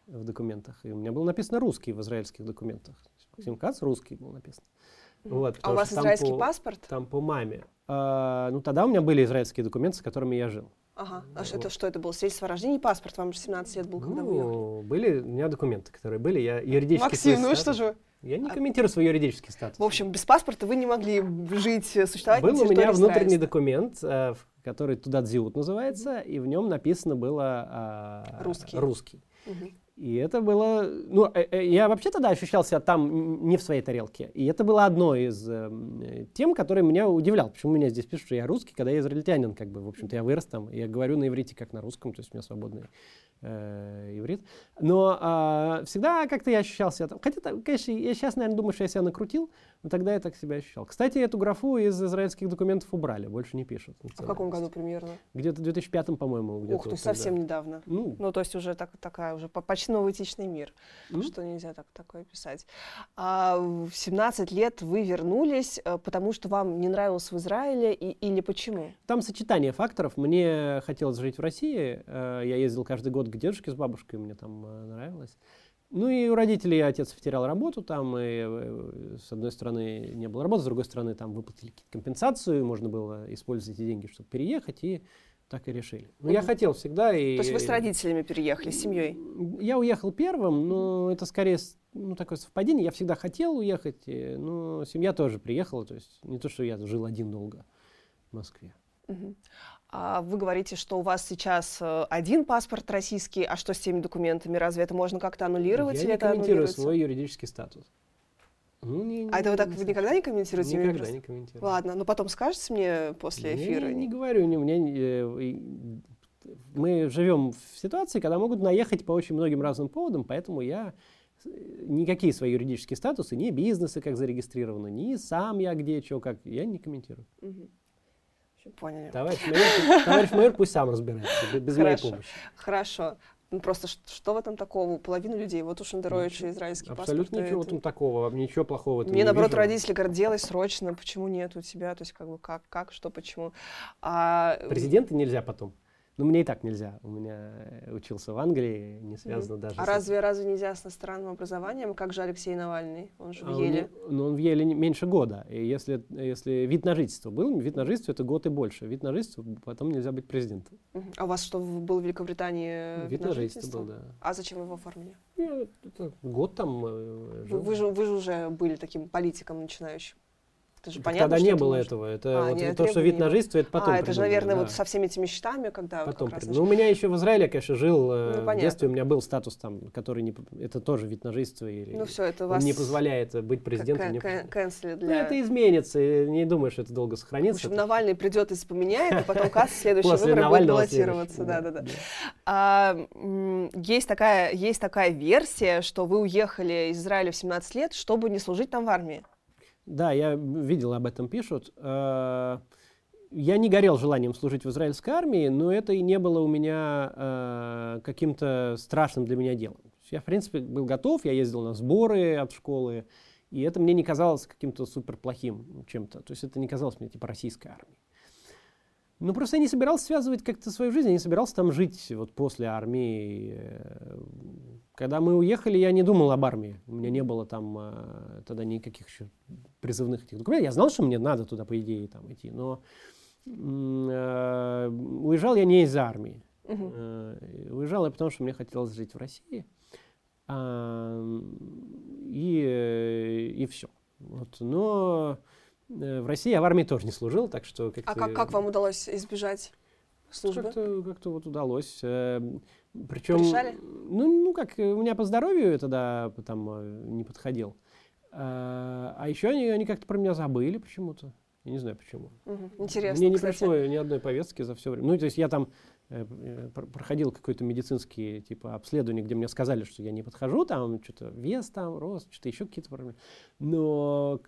[SPEAKER 2] в документах, и у меня было написано русский в израильских документах. Максим Кац русский был написан.
[SPEAKER 1] Вот, а у вас израильский по, паспорт?
[SPEAKER 2] Там по маме. А, ну, тогда у меня были израильские документы, с которыми я жил.
[SPEAKER 1] Ага. А вот. это что это было? Свидетельство о рождении, паспорт? Вам же 17 лет был, когда ну, вы ехали.
[SPEAKER 2] Были у меня документы, которые были. Я юридически
[SPEAKER 1] Максим, ну что же?
[SPEAKER 2] Я не а комментирую свой юридический статус.
[SPEAKER 1] В общем, без паспорта вы не могли жить, существовать
[SPEAKER 2] Был у меня внутренний документ, э, который туда Дзиут называется, и в нем написано было
[SPEAKER 1] э, русский.
[SPEAKER 2] русский. Угу. И это было... Ну, э, э, я вообще тогда ощущал себя там не в своей тарелке. И это было одно из э, тем, которые меня удивлял. Почему меня здесь пишут, что я русский, когда я израильтянин, как бы, в общем-то, я вырос там. Я говорю на иврите, как на русском, то есть у меня свободный э, иврит. Но э, всегда как-то я ощущал себя там. Хотя, конечно, я сейчас, наверное, думаю, что я себя накрутил, но тогда я так себя ощущал. Кстати, эту графу из израильских документов убрали, больше не пишут.
[SPEAKER 1] В каком году примерно?
[SPEAKER 2] Где-то в 2005, по-моему.
[SPEAKER 1] Ух, то есть вот совсем недавно. Ну, ну, то есть уже так, такая, уже почти новый этичный мир, mm что нельзя так, такое писать. А в 17 лет вы вернулись, э, потому что вам не нравилось в Израиле и, или почему?
[SPEAKER 2] Там сочетание факторов. Мне хотелось жить в России. Э, я ездил каждый год к дедушке с бабушкой, мне там э, нравилось. Ну и у родителей отец потерял работу там, и э, с одной стороны не было работы, с другой стороны там выплатили компенсацию, можно было использовать эти деньги, чтобы переехать, и так и решили. Ну, я хотел всегда. И...
[SPEAKER 1] То есть вы с родителями переехали, с семьей?
[SPEAKER 2] Я уехал первым, но это скорее ну, такое совпадение. Я всегда хотел уехать, но семья тоже приехала. То есть не то, что я жил один долго в Москве.
[SPEAKER 1] Угу. А вы говорите, что у вас сейчас э, один паспорт российский, а что с теми документами? Разве это можно как-то аннулировать?
[SPEAKER 2] Я
[SPEAKER 1] или
[SPEAKER 2] не
[SPEAKER 1] это
[SPEAKER 2] комментирую свой юридический статус.
[SPEAKER 1] Ну, не, не, а это вы так вы никогда не комментируете?
[SPEAKER 2] Никогда не комментирую.
[SPEAKER 1] Ладно, но потом скажете мне после эфира?
[SPEAKER 2] Я не, не говорю, не, мне, э, мы живем в ситуации, когда могут наехать по очень многим разным поводам, поэтому я э, никакие свои юридические статусы, ни бизнесы как зарегистрированы, ни сам я где, что, как, я не комментирую. Угу.
[SPEAKER 1] Поняли.
[SPEAKER 2] Товарищ майор, товарищ майор пусть сам разбирается, без Хорошо. моей помощи.
[SPEAKER 1] Хорошо. Ну, просто что в этом такого? Половина людей, вот у Шендеровича израильский
[SPEAKER 2] Абсолютно
[SPEAKER 1] паспорт.
[SPEAKER 2] ничего это... там такого, ничего плохого
[SPEAKER 1] Мне,
[SPEAKER 2] не
[SPEAKER 1] наоборот,
[SPEAKER 2] вижу.
[SPEAKER 1] родители говорят, делай срочно, почему нет у тебя, то есть как бы как, как, что, почему. А...
[SPEAKER 2] Президента нельзя потом. Ну, мне и так нельзя. У меня э, учился в Англии, не связано mm. даже
[SPEAKER 1] А с... разве, разве нельзя с иностранным образованием? Как же Алексей Навальный? Он же в а Еле.
[SPEAKER 2] Он, ну, он в Еле меньше года. И если, если вид на жительство был, вид на жительство это год и больше. Вид на жительство, потом нельзя быть президентом.
[SPEAKER 1] Mm. А у вас что, был в Великобритании
[SPEAKER 2] вид, вид на жительство? жительство был, да.
[SPEAKER 1] А зачем его оформили?
[SPEAKER 2] Я, это год там э,
[SPEAKER 1] жил. Вы, вы, же, вы же уже были таким политиком начинающим.
[SPEAKER 2] Это же понятно, Тогда не было может... этого. Это а, вот нет, то, что вид на жительство, это потом.
[SPEAKER 1] А, это же, наверное, да. вот со всеми этими счетами, когда.
[SPEAKER 2] Потом. Вот ну, у меня еще в Израиле, конечно, жил. Э, ну, в детстве у меня был статус там, который не. Это тоже вид на жительство. Или,
[SPEAKER 1] ну, все, это
[SPEAKER 2] вас. Не позволяет быть президентом. Не...
[SPEAKER 1] Кэнсли
[SPEAKER 2] для... Ну, это изменится. Не думаю, что это долго сохранится.
[SPEAKER 1] В общем, Навальный придет и поменяет, а потом Касс следующий выборы будет баллотироваться. Да, да, да. А, есть такая версия, что вы уехали из Израиля в 17 лет, чтобы не служить там в армии.
[SPEAKER 2] Да, я видел, об этом пишут. Э, я не горел желанием служить в израильской армии, но это и не было у меня э, каким-то страшным для меня делом. Я, в принципе, был готов, я ездил на сборы от школы, и это мне не казалось каким-то супер плохим чем-то. То есть это не казалось мне типа российской армией. Ну, просто я не собирался связывать как-то свою жизнь, я не собирался там жить вот после армии. Э, когда мы уехали, я не думал об армии. У меня не было там э, тогда никаких еще призывных этих документов. Я знал, что мне надо туда, по идее, там идти, но э, уезжал я не из-за армии. Угу. Уезжал я потому, что мне хотелось жить в России. И, и все. Вот. Но в России я в армии тоже не служил, так что...
[SPEAKER 1] Как а как, как вам удалось избежать службы?
[SPEAKER 2] Как-то, как-то вот удалось. Эм, Причем...
[SPEAKER 1] Решали?
[SPEAKER 2] Ну, ну, как, у меня по здоровью тогда там э, не подходил. А, а еще они, они как-то про меня забыли почему-то. Я не знаю почему.
[SPEAKER 1] Угу. Интересно,
[SPEAKER 2] Мне не
[SPEAKER 1] кстати.
[SPEAKER 2] пришло ни одной повестки за все время. Ну, то есть я там Э, э, проходил какое-то медицинские типа обследование, где мне сказали, что я не подхожу, там что-то вес там, рост, что-то еще какие-то проблемы. Но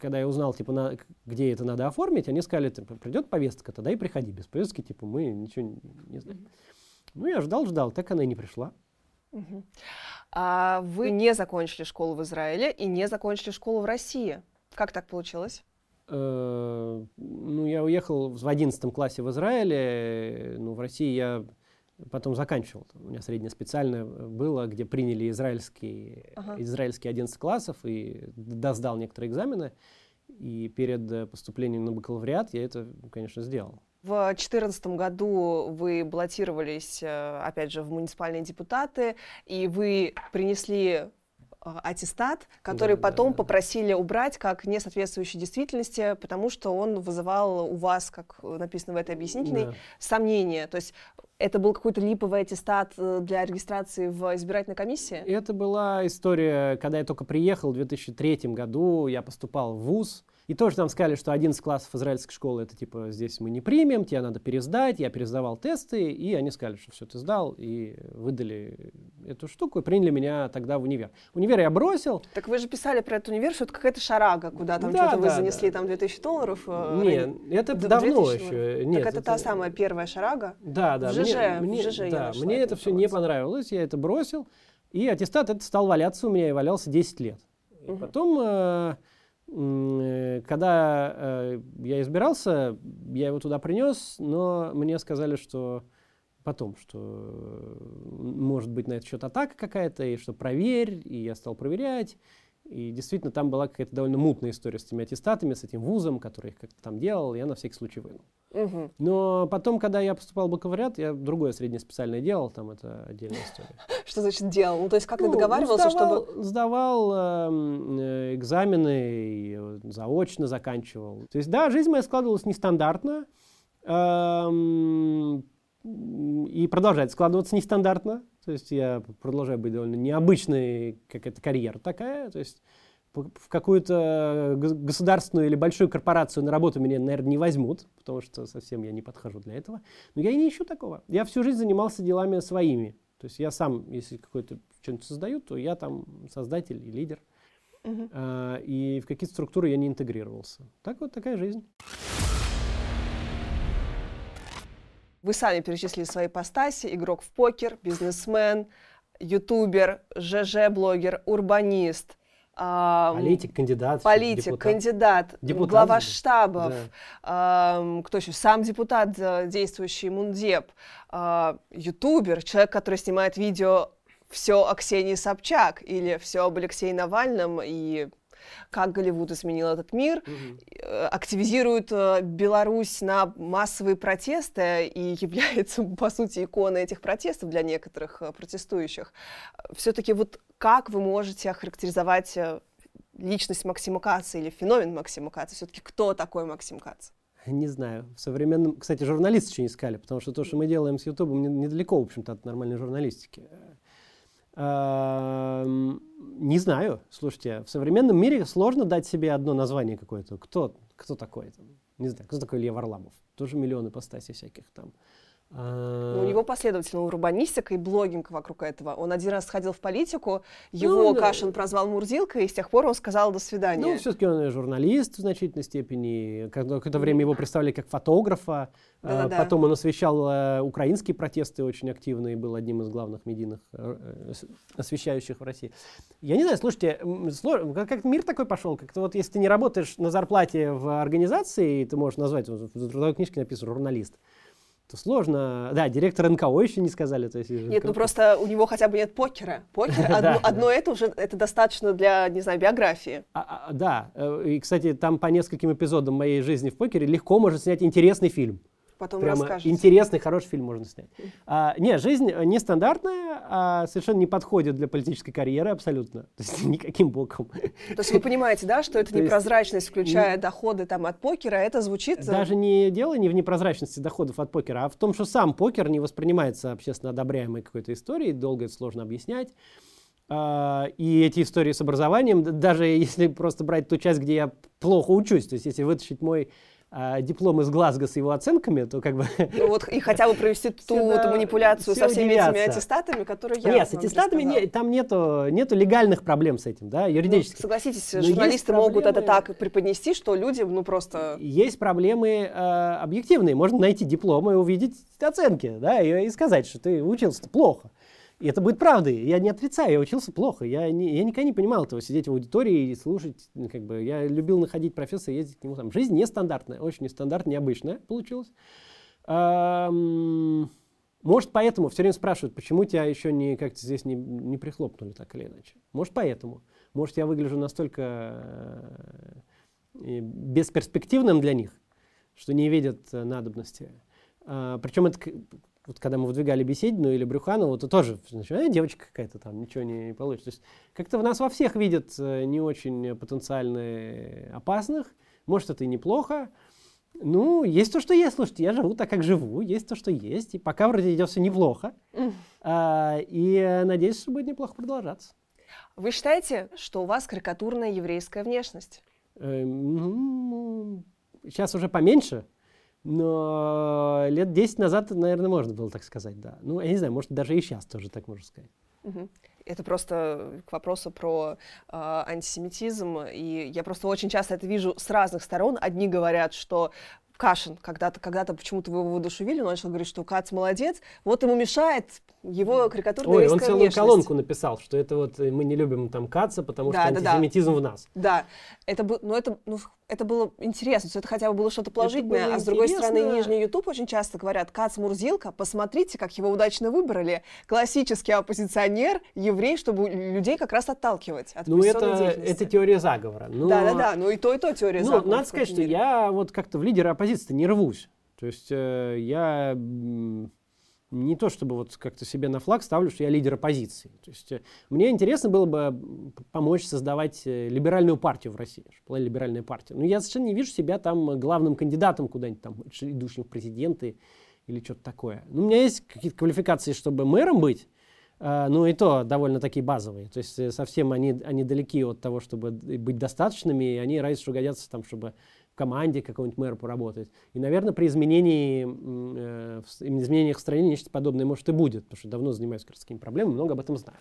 [SPEAKER 2] когда я узнал, типа, на, где это надо оформить, они сказали, типа, придет повестка, тогда и приходи. Без повестки, типа, мы ничего не, не знаем. Ну, я ждал, ждал, так она и не пришла.
[SPEAKER 1] А вы не закончили школу в Израиле и не закончили школу в России. Как так получилось?
[SPEAKER 2] Э, ну, я уехал в 11 классе в Израиле, ну, в России я потом заканчивал. У меня среднее специальное было, где приняли израильский, ага. израильские 11 классов и досдал некоторые экзамены. И перед поступлением на бакалавриат я это, конечно, сделал.
[SPEAKER 1] В 2014 году вы баллотировались, э, опять же, в муниципальные депутаты, и вы принесли аттестат, который да, потом да, попросили убрать как не соответствующий действительности, потому что он вызывал у вас, как написано в этой объяснительной, да. сомнения. То есть это был какой-то липовый аттестат э, для регистрации в избирательной комиссии?
[SPEAKER 2] Это была история, когда я только приехал в 2003 году, я поступал в ВУЗ, и тоже нам сказали, что 11 классов израильской школы, это типа здесь мы не примем, тебе надо пересдать. Я пересдавал тесты, и они сказали, что все, ты сдал, и выдали эту штуку, и приняли меня тогда в универ. Универ я бросил.
[SPEAKER 1] Так вы же писали про этот универ, что это какая-то шарага, куда там да, что-то да, вы занесли, да. там 2000 долларов.
[SPEAKER 2] Э, Нет, это давно еще. Нет,
[SPEAKER 1] так это, это та самая первая шарага?
[SPEAKER 2] Да, да.
[SPEAKER 1] В ЖЖ, мне, в ЖЖ
[SPEAKER 2] да, мне это все не понравилось, я это бросил. И аттестат это стал валяться у меня и валялся 10 лет. И угу. потом... Э, когда э, я избирался, я его туда принес, но мне сказали, что потом, что может быть на этот счет атака какая-то, и что проверь, и я стал проверять. И действительно, там была какая-то довольно мутная история с этими аттестатами, с этим вузом, который их как-то там делал, я на всякий случай вынул. Угу. Но потом, когда я поступал в бакалавриат, я другое среднее специальное делал, там это отдельная история.
[SPEAKER 1] Что значит делал? Ну, то есть как ну, ты договаривался,
[SPEAKER 2] сдавал,
[SPEAKER 1] чтобы...
[SPEAKER 2] Сдавал эм, э, экзамены, и заочно заканчивал. То есть, да, жизнь моя складывалась нестандартно, Эм, и продолжает складываться нестандартно. То есть я продолжаю быть довольно необычной, как это карьера такая. То есть в какую-то государственную или большую корпорацию на работу меня, наверное, не возьмут, потому что совсем я не подхожу для этого. Но я и не ищу такого. Я всю жизнь занимался делами своими. То есть я сам, если какой-то что-нибудь создаю, то я там создатель и лидер. Uh-huh. А, и в какие-то структуры я не интегрировался. Так вот такая жизнь.
[SPEAKER 1] Вы сами перечислили свои постаси. Игрок в покер, бизнесмен, ютубер, ЖЖ-блогер, урбанист.
[SPEAKER 2] Политик, кандидат.
[SPEAKER 1] Политик, депутат. кандидат, депутат, глава штабов, да. э, кто еще, сам депутат, э, действующий Мундеп, э, ютубер, человек, который снимает видео «Все о Ксении Собчак» или «Все об Алексее Навальном» и как Голливуд изменил этот мир, угу. активизирует э, Беларусь на массовые протесты и является, по сути, иконой этих протестов для некоторых э, протестующих. Все-таки вот как вы можете охарактеризовать личность Максима Каца или феномен Максима Каца? Все-таки кто такой Максим Кац?
[SPEAKER 2] Не знаю. В современном... Кстати, журналисты еще не искали, потому что то, что мы делаем с Ютубом, недалеко, в общем-то, от нормальной журналистики. Не знаю. Слушайте, в современном мире сложно дать себе одно название какое-то. Кто, кто такой? Не знаю, кто такой Илья Варламов? Тоже миллионы постасей всяких там.
[SPEAKER 1] А... Ну, у него последовательно урбанистика и блогинг вокруг этого. Он один раз сходил в политику, его ну, Кашин прозвал Мурзилкой, и с тех пор он сказал «до свидания».
[SPEAKER 2] Ну, все-таки он журналист в значительной степени. Какое-то время его представили как фотографа. Да, а, да. Потом он освещал э, украинские протесты очень активно и был одним из главных медийных э, освещающих в России. Я не знаю, слушайте, как мир такой пошел, как-то вот если ты не работаешь на зарплате в организации, ты можешь назвать, в трудовой книжке написано «журналист», то сложно. Да, директор НКО еще не сказали. То есть,
[SPEAKER 1] нет, ну просто у него хотя бы нет покера. Покер, одно, одно это уже это достаточно для, не знаю, биографии.
[SPEAKER 2] А, а, да, э, и, кстати, там по нескольким эпизодам моей жизни в покере легко можно снять интересный фильм.
[SPEAKER 1] Потом
[SPEAKER 2] Прямо
[SPEAKER 1] расскажете.
[SPEAKER 2] интересный, хороший фильм можно снять. А, не, жизнь нестандартная, а совершенно не подходит для политической карьеры абсолютно. То есть никаким боком.
[SPEAKER 1] То есть вы понимаете, да, что это непрозрачность, включая доходы там от покера, это звучит...
[SPEAKER 2] Э, Даже не дело не в непрозрачности доходов от покера, а в том, что сам покер не воспринимается общественно одобряемой какой-то историей, долго это сложно объяснять. Uh, и эти истории с образованием, даже если просто брать ту часть, где я плохо учусь, то есть если вытащить мой а, диплом из Глазго с его оценками, то как бы...
[SPEAKER 1] Ну вот и хотя бы провести ту вот манипуляцию со всеми этими аттестатами, которые я
[SPEAKER 2] Нет, с аттестатами не, там нету, нету легальных проблем с этим, да, юридически.
[SPEAKER 1] Ну, согласитесь, Но журналисты могут это так преподнести, что люди, ну просто...
[SPEAKER 2] Есть проблемы э, объективные. Можно найти диплом и увидеть оценки, да, и, и сказать, что ты учился плохо. И это будет правдой. Я не отрицаю, я учился плохо. Я, не, я никогда не понимал этого, сидеть в аудитории и слушать. Ну, как бы, я любил находить профессора, ездить к нему. Там. Жизнь нестандартная, очень нестандартная, необычная получилась. может, поэтому все время спрашивают, почему тебя еще не, как-то здесь не, не прихлопнули так или иначе. Может, поэтому. Может, я выгляжу настолько э, бесперспективным для них, что не видят э, надобности. А, причем это вот когда мы выдвигали Беседину или Брюханову, то тоже значит, э, девочка какая-то там, ничего не, не получится. То есть как-то в нас во всех видят э, не очень потенциально опасных. Может, это и неплохо. Ну, есть то, что есть. Слушайте, я живу так, как живу. Есть то, что есть. И пока вроде идет все неплохо. А, и надеюсь, что будет неплохо продолжаться.
[SPEAKER 1] Вы считаете, что у вас карикатурная еврейская внешность?
[SPEAKER 2] Э, ну, сейчас уже поменьше. Но лет 10 назад, наверное, можно было так сказать, да. Ну, я не знаю, может, даже и сейчас тоже так можно сказать.
[SPEAKER 1] Это просто к вопросу про э, антисемитизм. И я просто очень часто это вижу с разных сторон. Одни говорят, что Кашин когда-то, когда-то почему-то вы его воодушевили, он начал говорить, что Кац молодец, вот ему мешает его карикатурная Ой,
[SPEAKER 2] он целую внешность. колонку написал, что это вот мы не любим там Каца, потому да, что да, антисемитизм
[SPEAKER 1] да.
[SPEAKER 2] в нас.
[SPEAKER 1] Да, это, бы, ну, это, ну, это было интересно, это хотя бы было что-то положительное, было а с другой стороны Нижний YouTube очень часто говорят, Кац Мурзилка, посмотрите, как его удачно выбрали, классический оппозиционер, еврей, чтобы людей как раз отталкивать от
[SPEAKER 2] Ну это, это теория заговора.
[SPEAKER 1] Да-да-да, ну и то, и то теория
[SPEAKER 2] ну,
[SPEAKER 1] заговора.
[SPEAKER 2] Надо сказать, что я вот как-то в лидеры оппозиции не рвусь. То есть э, я не то чтобы вот как-то себе на флаг ставлю, что я лидер оппозиции. То есть э, мне интересно было бы помочь создавать э, либеральную партию в России, чтобы была либеральная партия. Но я совершенно не вижу себя там главным кандидатом куда-нибудь там, идущим в президенты или что-то такое. Ну, у меня есть какие-то квалификации, чтобы мэром быть, ну и то довольно такие базовые. То есть совсем они, они далеки от того, чтобы быть достаточными, и они разве что годятся там, чтобы команде какого-нибудь мэра поработать. И, наверное, при изменении, э, изменениях в стране нечто подобное может и будет, потому что давно занимаюсь городскими проблемами, много об этом знаю.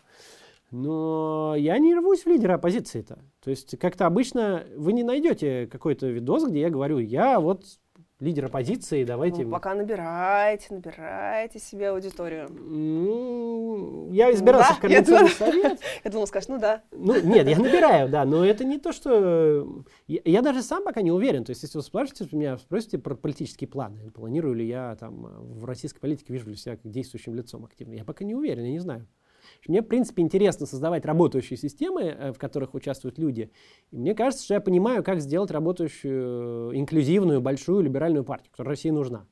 [SPEAKER 2] Но я не рвусь в лидера оппозиции-то. То есть как-то обычно вы не найдете какой-то видос, где я говорю, я вот лидер оппозиции, давайте...
[SPEAKER 1] Ну, пока набираете, набираете себе аудиторию.
[SPEAKER 2] Ну, я избирался да? в координационный совет.
[SPEAKER 1] Я думал, скажешь, ну да.
[SPEAKER 2] Ну, нет, я набираю, да, но это не то, что... Я, я даже сам пока не уверен. То есть, если вы спрашиваете меня, спросите про политические планы, планирую ли я там в российской политике, вижу ли себя как действующим лицом активно, я пока не уверен, я не знаю. Мне, в принципе, интересно создавать работающие системы, э, в которых участвуют люди. И мне кажется, что я понимаю, как сделать работающую, инклюзивную, большую либеральную партию, которая России нужна.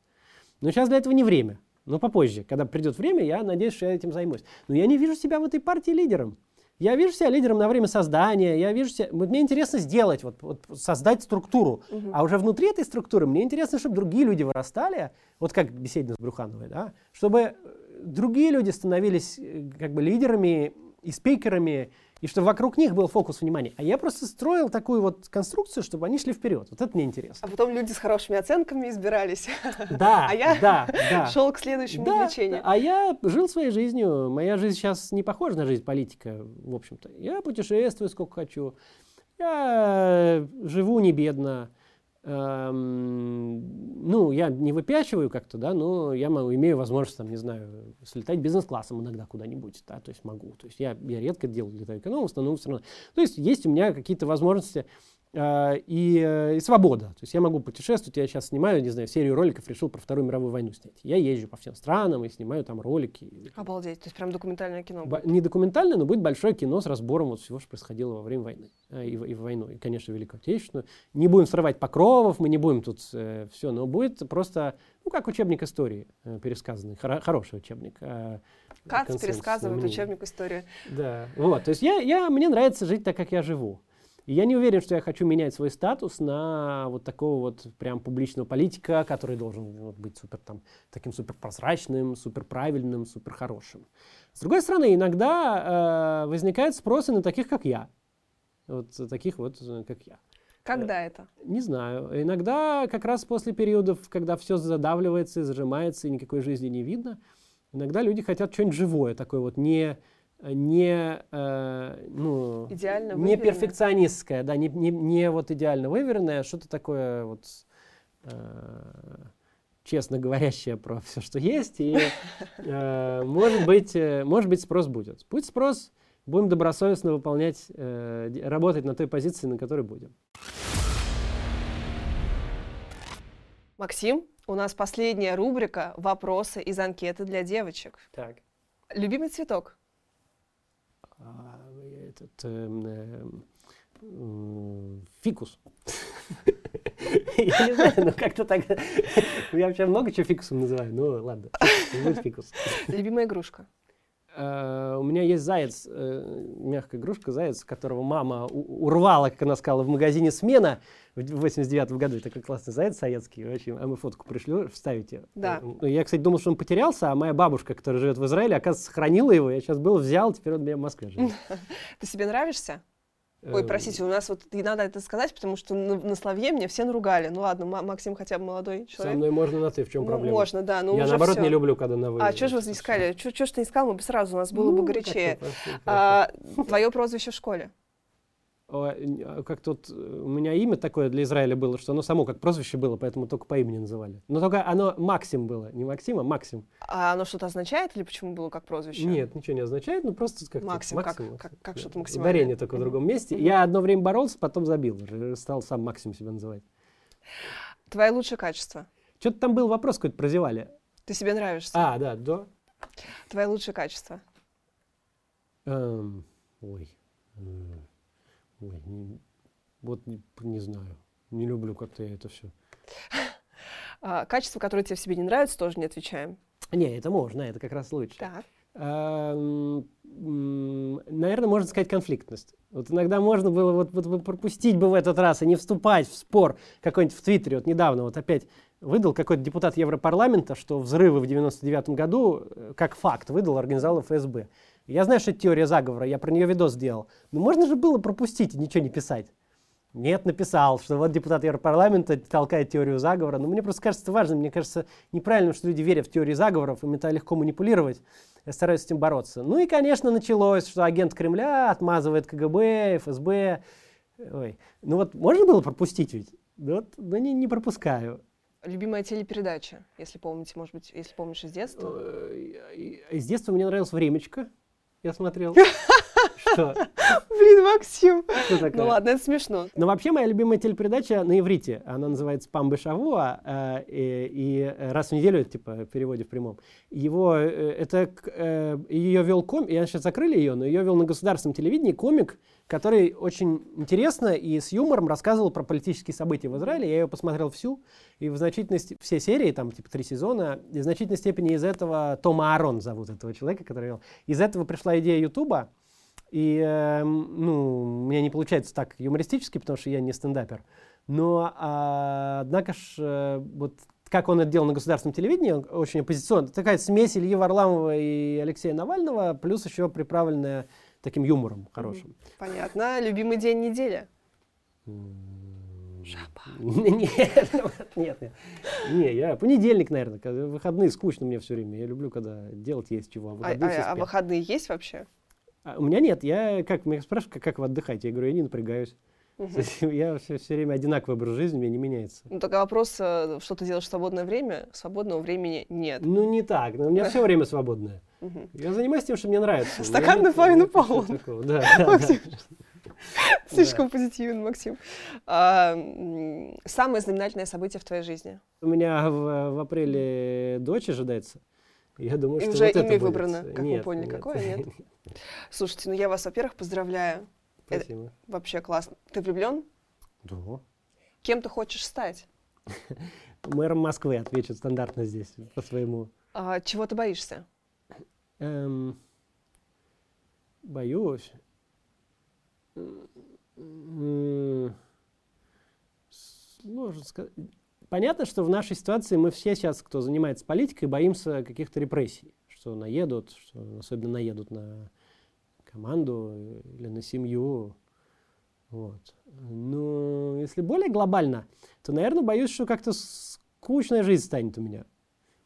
[SPEAKER 2] Но сейчас для этого не время. Но попозже, когда придет время, я надеюсь, что я этим займусь. Но я не вижу себя в этой партии лидером. Я вижу себя лидером на время создания, я вижу себя... Вот мне интересно сделать, вот, вот создать структуру. Угу. А уже внутри этой структуры мне интересно, чтобы другие люди вырастали, вот как беседа с Брюхановой, да, чтобы другие люди становились э, как бы лидерами и спикерами, и чтобы вокруг них был фокус внимания. А я просто строил такую вот конструкцию, чтобы они шли вперед. Вот это мне интересно.
[SPEAKER 1] А потом люди с хорошими оценками избирались.
[SPEAKER 2] Да,
[SPEAKER 1] а я
[SPEAKER 2] да, да.
[SPEAKER 1] шел к следующему
[SPEAKER 2] да,
[SPEAKER 1] увлечению.
[SPEAKER 2] А я жил своей жизнью. Моя жизнь сейчас не похожа на жизнь политика, в общем-то. Я путешествую сколько хочу. Я живу не бедно. Эм, ну, я не выпячиваю как-то, да, но я имею возможность, там, не знаю, слетать бизнес-классом иногда куда-нибудь, да, то есть могу. То есть я, я редко делаю, летаю эконом, в основном все равно. То есть есть у меня какие-то возможности, и, uh, и свобода. То есть я могу путешествовать. Я сейчас снимаю, не знаю, серию роликов, решил про Вторую мировую войну снять. Я езжу по всем странам и снимаю там ролики.
[SPEAKER 1] Обалдеть, то есть прям документальное кино
[SPEAKER 2] будет? Не документальное, но будет большое кино с разбором вот всего, что происходило во время войны. Uh, и, и в войну, и, конечно, Великую Отечественную. Не будем срывать покровов, мы не будем тут э, все, но будет просто, ну, как учебник истории э, пересказанный, хоро- хороший учебник. Э,
[SPEAKER 1] Кац пересказывает учебник истории.
[SPEAKER 2] Да, вот, то есть я, я, мне нравится жить так, как я живу. И я не уверен, что я хочу менять свой статус на вот такого вот прям публичного политика, который должен вот, быть супер там, таким супер прозрачным, супер правильным, супер хорошим. С другой стороны, иногда э, возникает спрос и на таких, как я. Вот таких вот, э, как я.
[SPEAKER 1] Когда э, это?
[SPEAKER 2] Не знаю. Иногда как раз после периодов, когда все задавливается и зажимается, и никакой жизни не видно, иногда люди хотят что-нибудь живое, такое вот не не, э, ну,
[SPEAKER 1] идеально
[SPEAKER 2] не перфекционистское, да, не, не, не вот идеально выверенное, а что-то такое вот э, честно говорящее про все, что есть, и э, может быть, э, может быть спрос будет. Будет спрос, будем добросовестно выполнять, э, работать на той позиции, на которой будем.
[SPEAKER 1] Максим, у нас последняя рубрика «Вопросы из анкеты для девочек».
[SPEAKER 2] Так.
[SPEAKER 1] Любимый цветок?
[SPEAKER 2] А, этот э, э, фикус. Я не знаю, но как-то так... Я вообще много чего фикусом называю, ну ладно, будет фикус.
[SPEAKER 1] Любимая игрушка?
[SPEAKER 2] Uh, у меня есть заяц, uh, мягкая игрушка, заяц, которого мама урвала, как она сказала, в магазине «Смена» в 89 году. Такой классный заяц советский, очень, а мы фотку пришлю, вставите.
[SPEAKER 1] Да.
[SPEAKER 2] Uh, я, кстати, думал, что он потерялся, а моя бабушка, которая живет в Израиле, оказывается, сохранила его. Я сейчас был, взял, теперь он у меня в Москве живет.
[SPEAKER 1] Ты себе нравишься? Ой, эм. простите, у нас вот не надо это сказать, потому что на, на Славье мне все наругали. Ну ладно, Максим хотя бы молодой человек.
[SPEAKER 2] Со мной можно на ты, в чем ну, проблема?
[SPEAKER 1] Можно, да. Ну,
[SPEAKER 2] Я наоборот все. не люблю, когда на вы.
[SPEAKER 1] А что же вы искали? Что ж ты искал, мы бы сразу, у нас было ну, бы горячее. А, твое прозвище в школе?
[SPEAKER 2] А, как тут у меня имя такое для Израиля было, что оно само как прозвище было, поэтому только по имени называли. Но только оно Максим было, не Максим, а Максим.
[SPEAKER 1] А оно что-то означает или почему было как прозвище?
[SPEAKER 2] Нет, ничего не означает, ну просто
[SPEAKER 1] как Максим, Максим как, как, как что-то максимальное.
[SPEAKER 2] Ударение только в другом месте. Я одно время боролся, потом забил, стал сам Максим себя называть.
[SPEAKER 1] Твое лучшее качество?
[SPEAKER 2] Что-то там был вопрос какой-то про Зевали.
[SPEAKER 1] Ты себе нравишься?
[SPEAKER 2] А, да, да.
[SPEAKER 1] Твое лучшее качество?
[SPEAKER 2] Эм, ой. Ой, не, вот не, не знаю. Не люблю как-то я это все.
[SPEAKER 1] А, качества, которые тебе в себе не нравятся, тоже не отвечаем.
[SPEAKER 2] Не, это можно, это как раз лучше.
[SPEAKER 1] Так.
[SPEAKER 2] М, Наверное, можно сказать конфликтность. Вот иногда можно было вот, вот, вот пропустить бы в этот раз и не вступать в спор какой-нибудь в Твиттере. Вот недавно вот опять выдал какой-то депутат Европарламента, что взрывы в 99 году э, как факт выдал, организовал ФСБ. Я знаю, что это теория заговора, я про нее видос сделал. Но можно же было пропустить и ничего не писать. Нет, написал, что вот депутат Европарламента толкает теорию заговора. Но мне просто кажется это важным. Мне кажется неправильным, что люди верят в теории заговоров, им это легко манипулировать. Я стараюсь с этим бороться. Ну и, конечно, началось, что агент Кремля отмазывает КГБ, ФСБ. Ой. Ну вот можно было пропустить ведь? Ну вот, но не, не пропускаю.
[SPEAKER 1] Любимая телепередача, если помните, может быть, если помнишь из детства.
[SPEAKER 2] Э, Из детства мне нравилось «Времечко». Я смотрел. Что?
[SPEAKER 1] Блин, Максим.
[SPEAKER 2] Что такое?
[SPEAKER 1] Ну ладно, это смешно.
[SPEAKER 2] Но вообще моя любимая телепередача на иврите. Она называется «Памбы Шавуа», э, и, и раз в неделю, типа, в переводе в прямом. Его, э, это, э, ее вел комик, я сейчас закрыли ее, но ее вел на государственном телевидении комик, который очень интересно и с юмором рассказывал про политические события в Израиле. Я ее посмотрел всю, и в значительной ст- все серии, там типа три сезона, и в значительной степени из этого Тома Арон зовут этого человека, который вел. Из этого пришла идея Ютуба, и, эм, ну, у меня не получается так юмористически, потому что я не стендапер. Но, а, однако ж, э, вот как он это делал на государственном телевидении, он очень оппозиционно. Такая смесь Ильи Варламова и Алексея Навального, плюс еще приправленная таким юмором хорошим.
[SPEAKER 1] Понятно. Любимый день недели.
[SPEAKER 2] Нет, нет, нет. Не, я понедельник, наверное. Выходные скучно мне все время. Я люблю, когда делать есть чего. А
[SPEAKER 1] А,
[SPEAKER 2] выходные
[SPEAKER 1] а- а выходные есть вообще?
[SPEAKER 2] А у меня нет. Я как меня спрашивают, как, как вы отдыхаете? Я говорю, я не напрягаюсь. Есть Я все, время одинаковый образ жизни, у меня не меняется.
[SPEAKER 1] Ну, только вопрос, э, что ты делаешь в свободное время? Свободного времени нет.
[SPEAKER 2] Ну, не так. У меня все время свободное.
[SPEAKER 1] Мгм.
[SPEAKER 2] Я занимаюсь тем, что мне нравится.
[SPEAKER 1] Стакан наполовину полон.
[SPEAKER 2] Да, да.
[SPEAKER 1] Слишком позитивен, Максим. А, самое знаменательное событие в твоей жизни?
[SPEAKER 2] У меня в апреле дочь ожидается. Я думаю,
[SPEAKER 1] И
[SPEAKER 2] что
[SPEAKER 1] уже
[SPEAKER 2] вот это
[SPEAKER 1] имя
[SPEAKER 2] будет.
[SPEAKER 1] выбрано, как мы
[SPEAKER 2] Нет,
[SPEAKER 1] поняли.
[SPEAKER 2] нет.
[SPEAKER 1] Какое, нет? Слушайте, ну я вас, во-первых, поздравляю. Это-
[SPEAKER 2] Спасибо.
[SPEAKER 1] Вообще классно. Ты влюблен?
[SPEAKER 2] Да.
[SPEAKER 1] Кем ты хочешь стать?
[SPEAKER 2] Мэром Москвы отвечу стандартно здесь по своему.
[SPEAKER 1] А, чего ты боишься?
[SPEAKER 2] Эм, боюсь. Сложно сказать. Понятно, что в нашей ситуации мы все сейчас, кто занимается политикой, боимся каких-то репрессий. Что наедут, что особенно наедут на команду или на семью. Вот. Но если более глобально, то, наверное, боюсь, что как-то скучная жизнь станет у меня.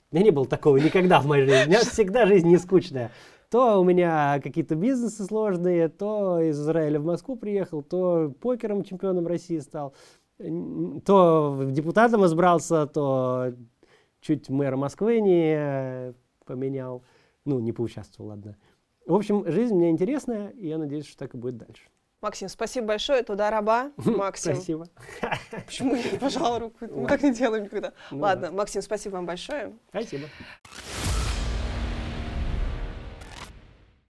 [SPEAKER 2] У меня не было такого никогда в моей жизни. У меня всегда жизнь не скучная. То у меня какие-то бизнесы сложные, то из Израиля в Москву приехал, то покером чемпионом России стал, то депутатом избрался, то чуть мэра Москвы не поменял. Ну, не поучаствовал, ладно. В общем, жизнь мне интересная, и я надеюсь, что так и будет дальше.
[SPEAKER 1] Максим, спасибо большое. Туда раба. Максим.
[SPEAKER 2] Спасибо.
[SPEAKER 1] Почему я не пожала руку? Мы так не делаем никогда.
[SPEAKER 2] Ну
[SPEAKER 1] Ладно, Максим, спасибо вам большое.
[SPEAKER 2] Спасибо.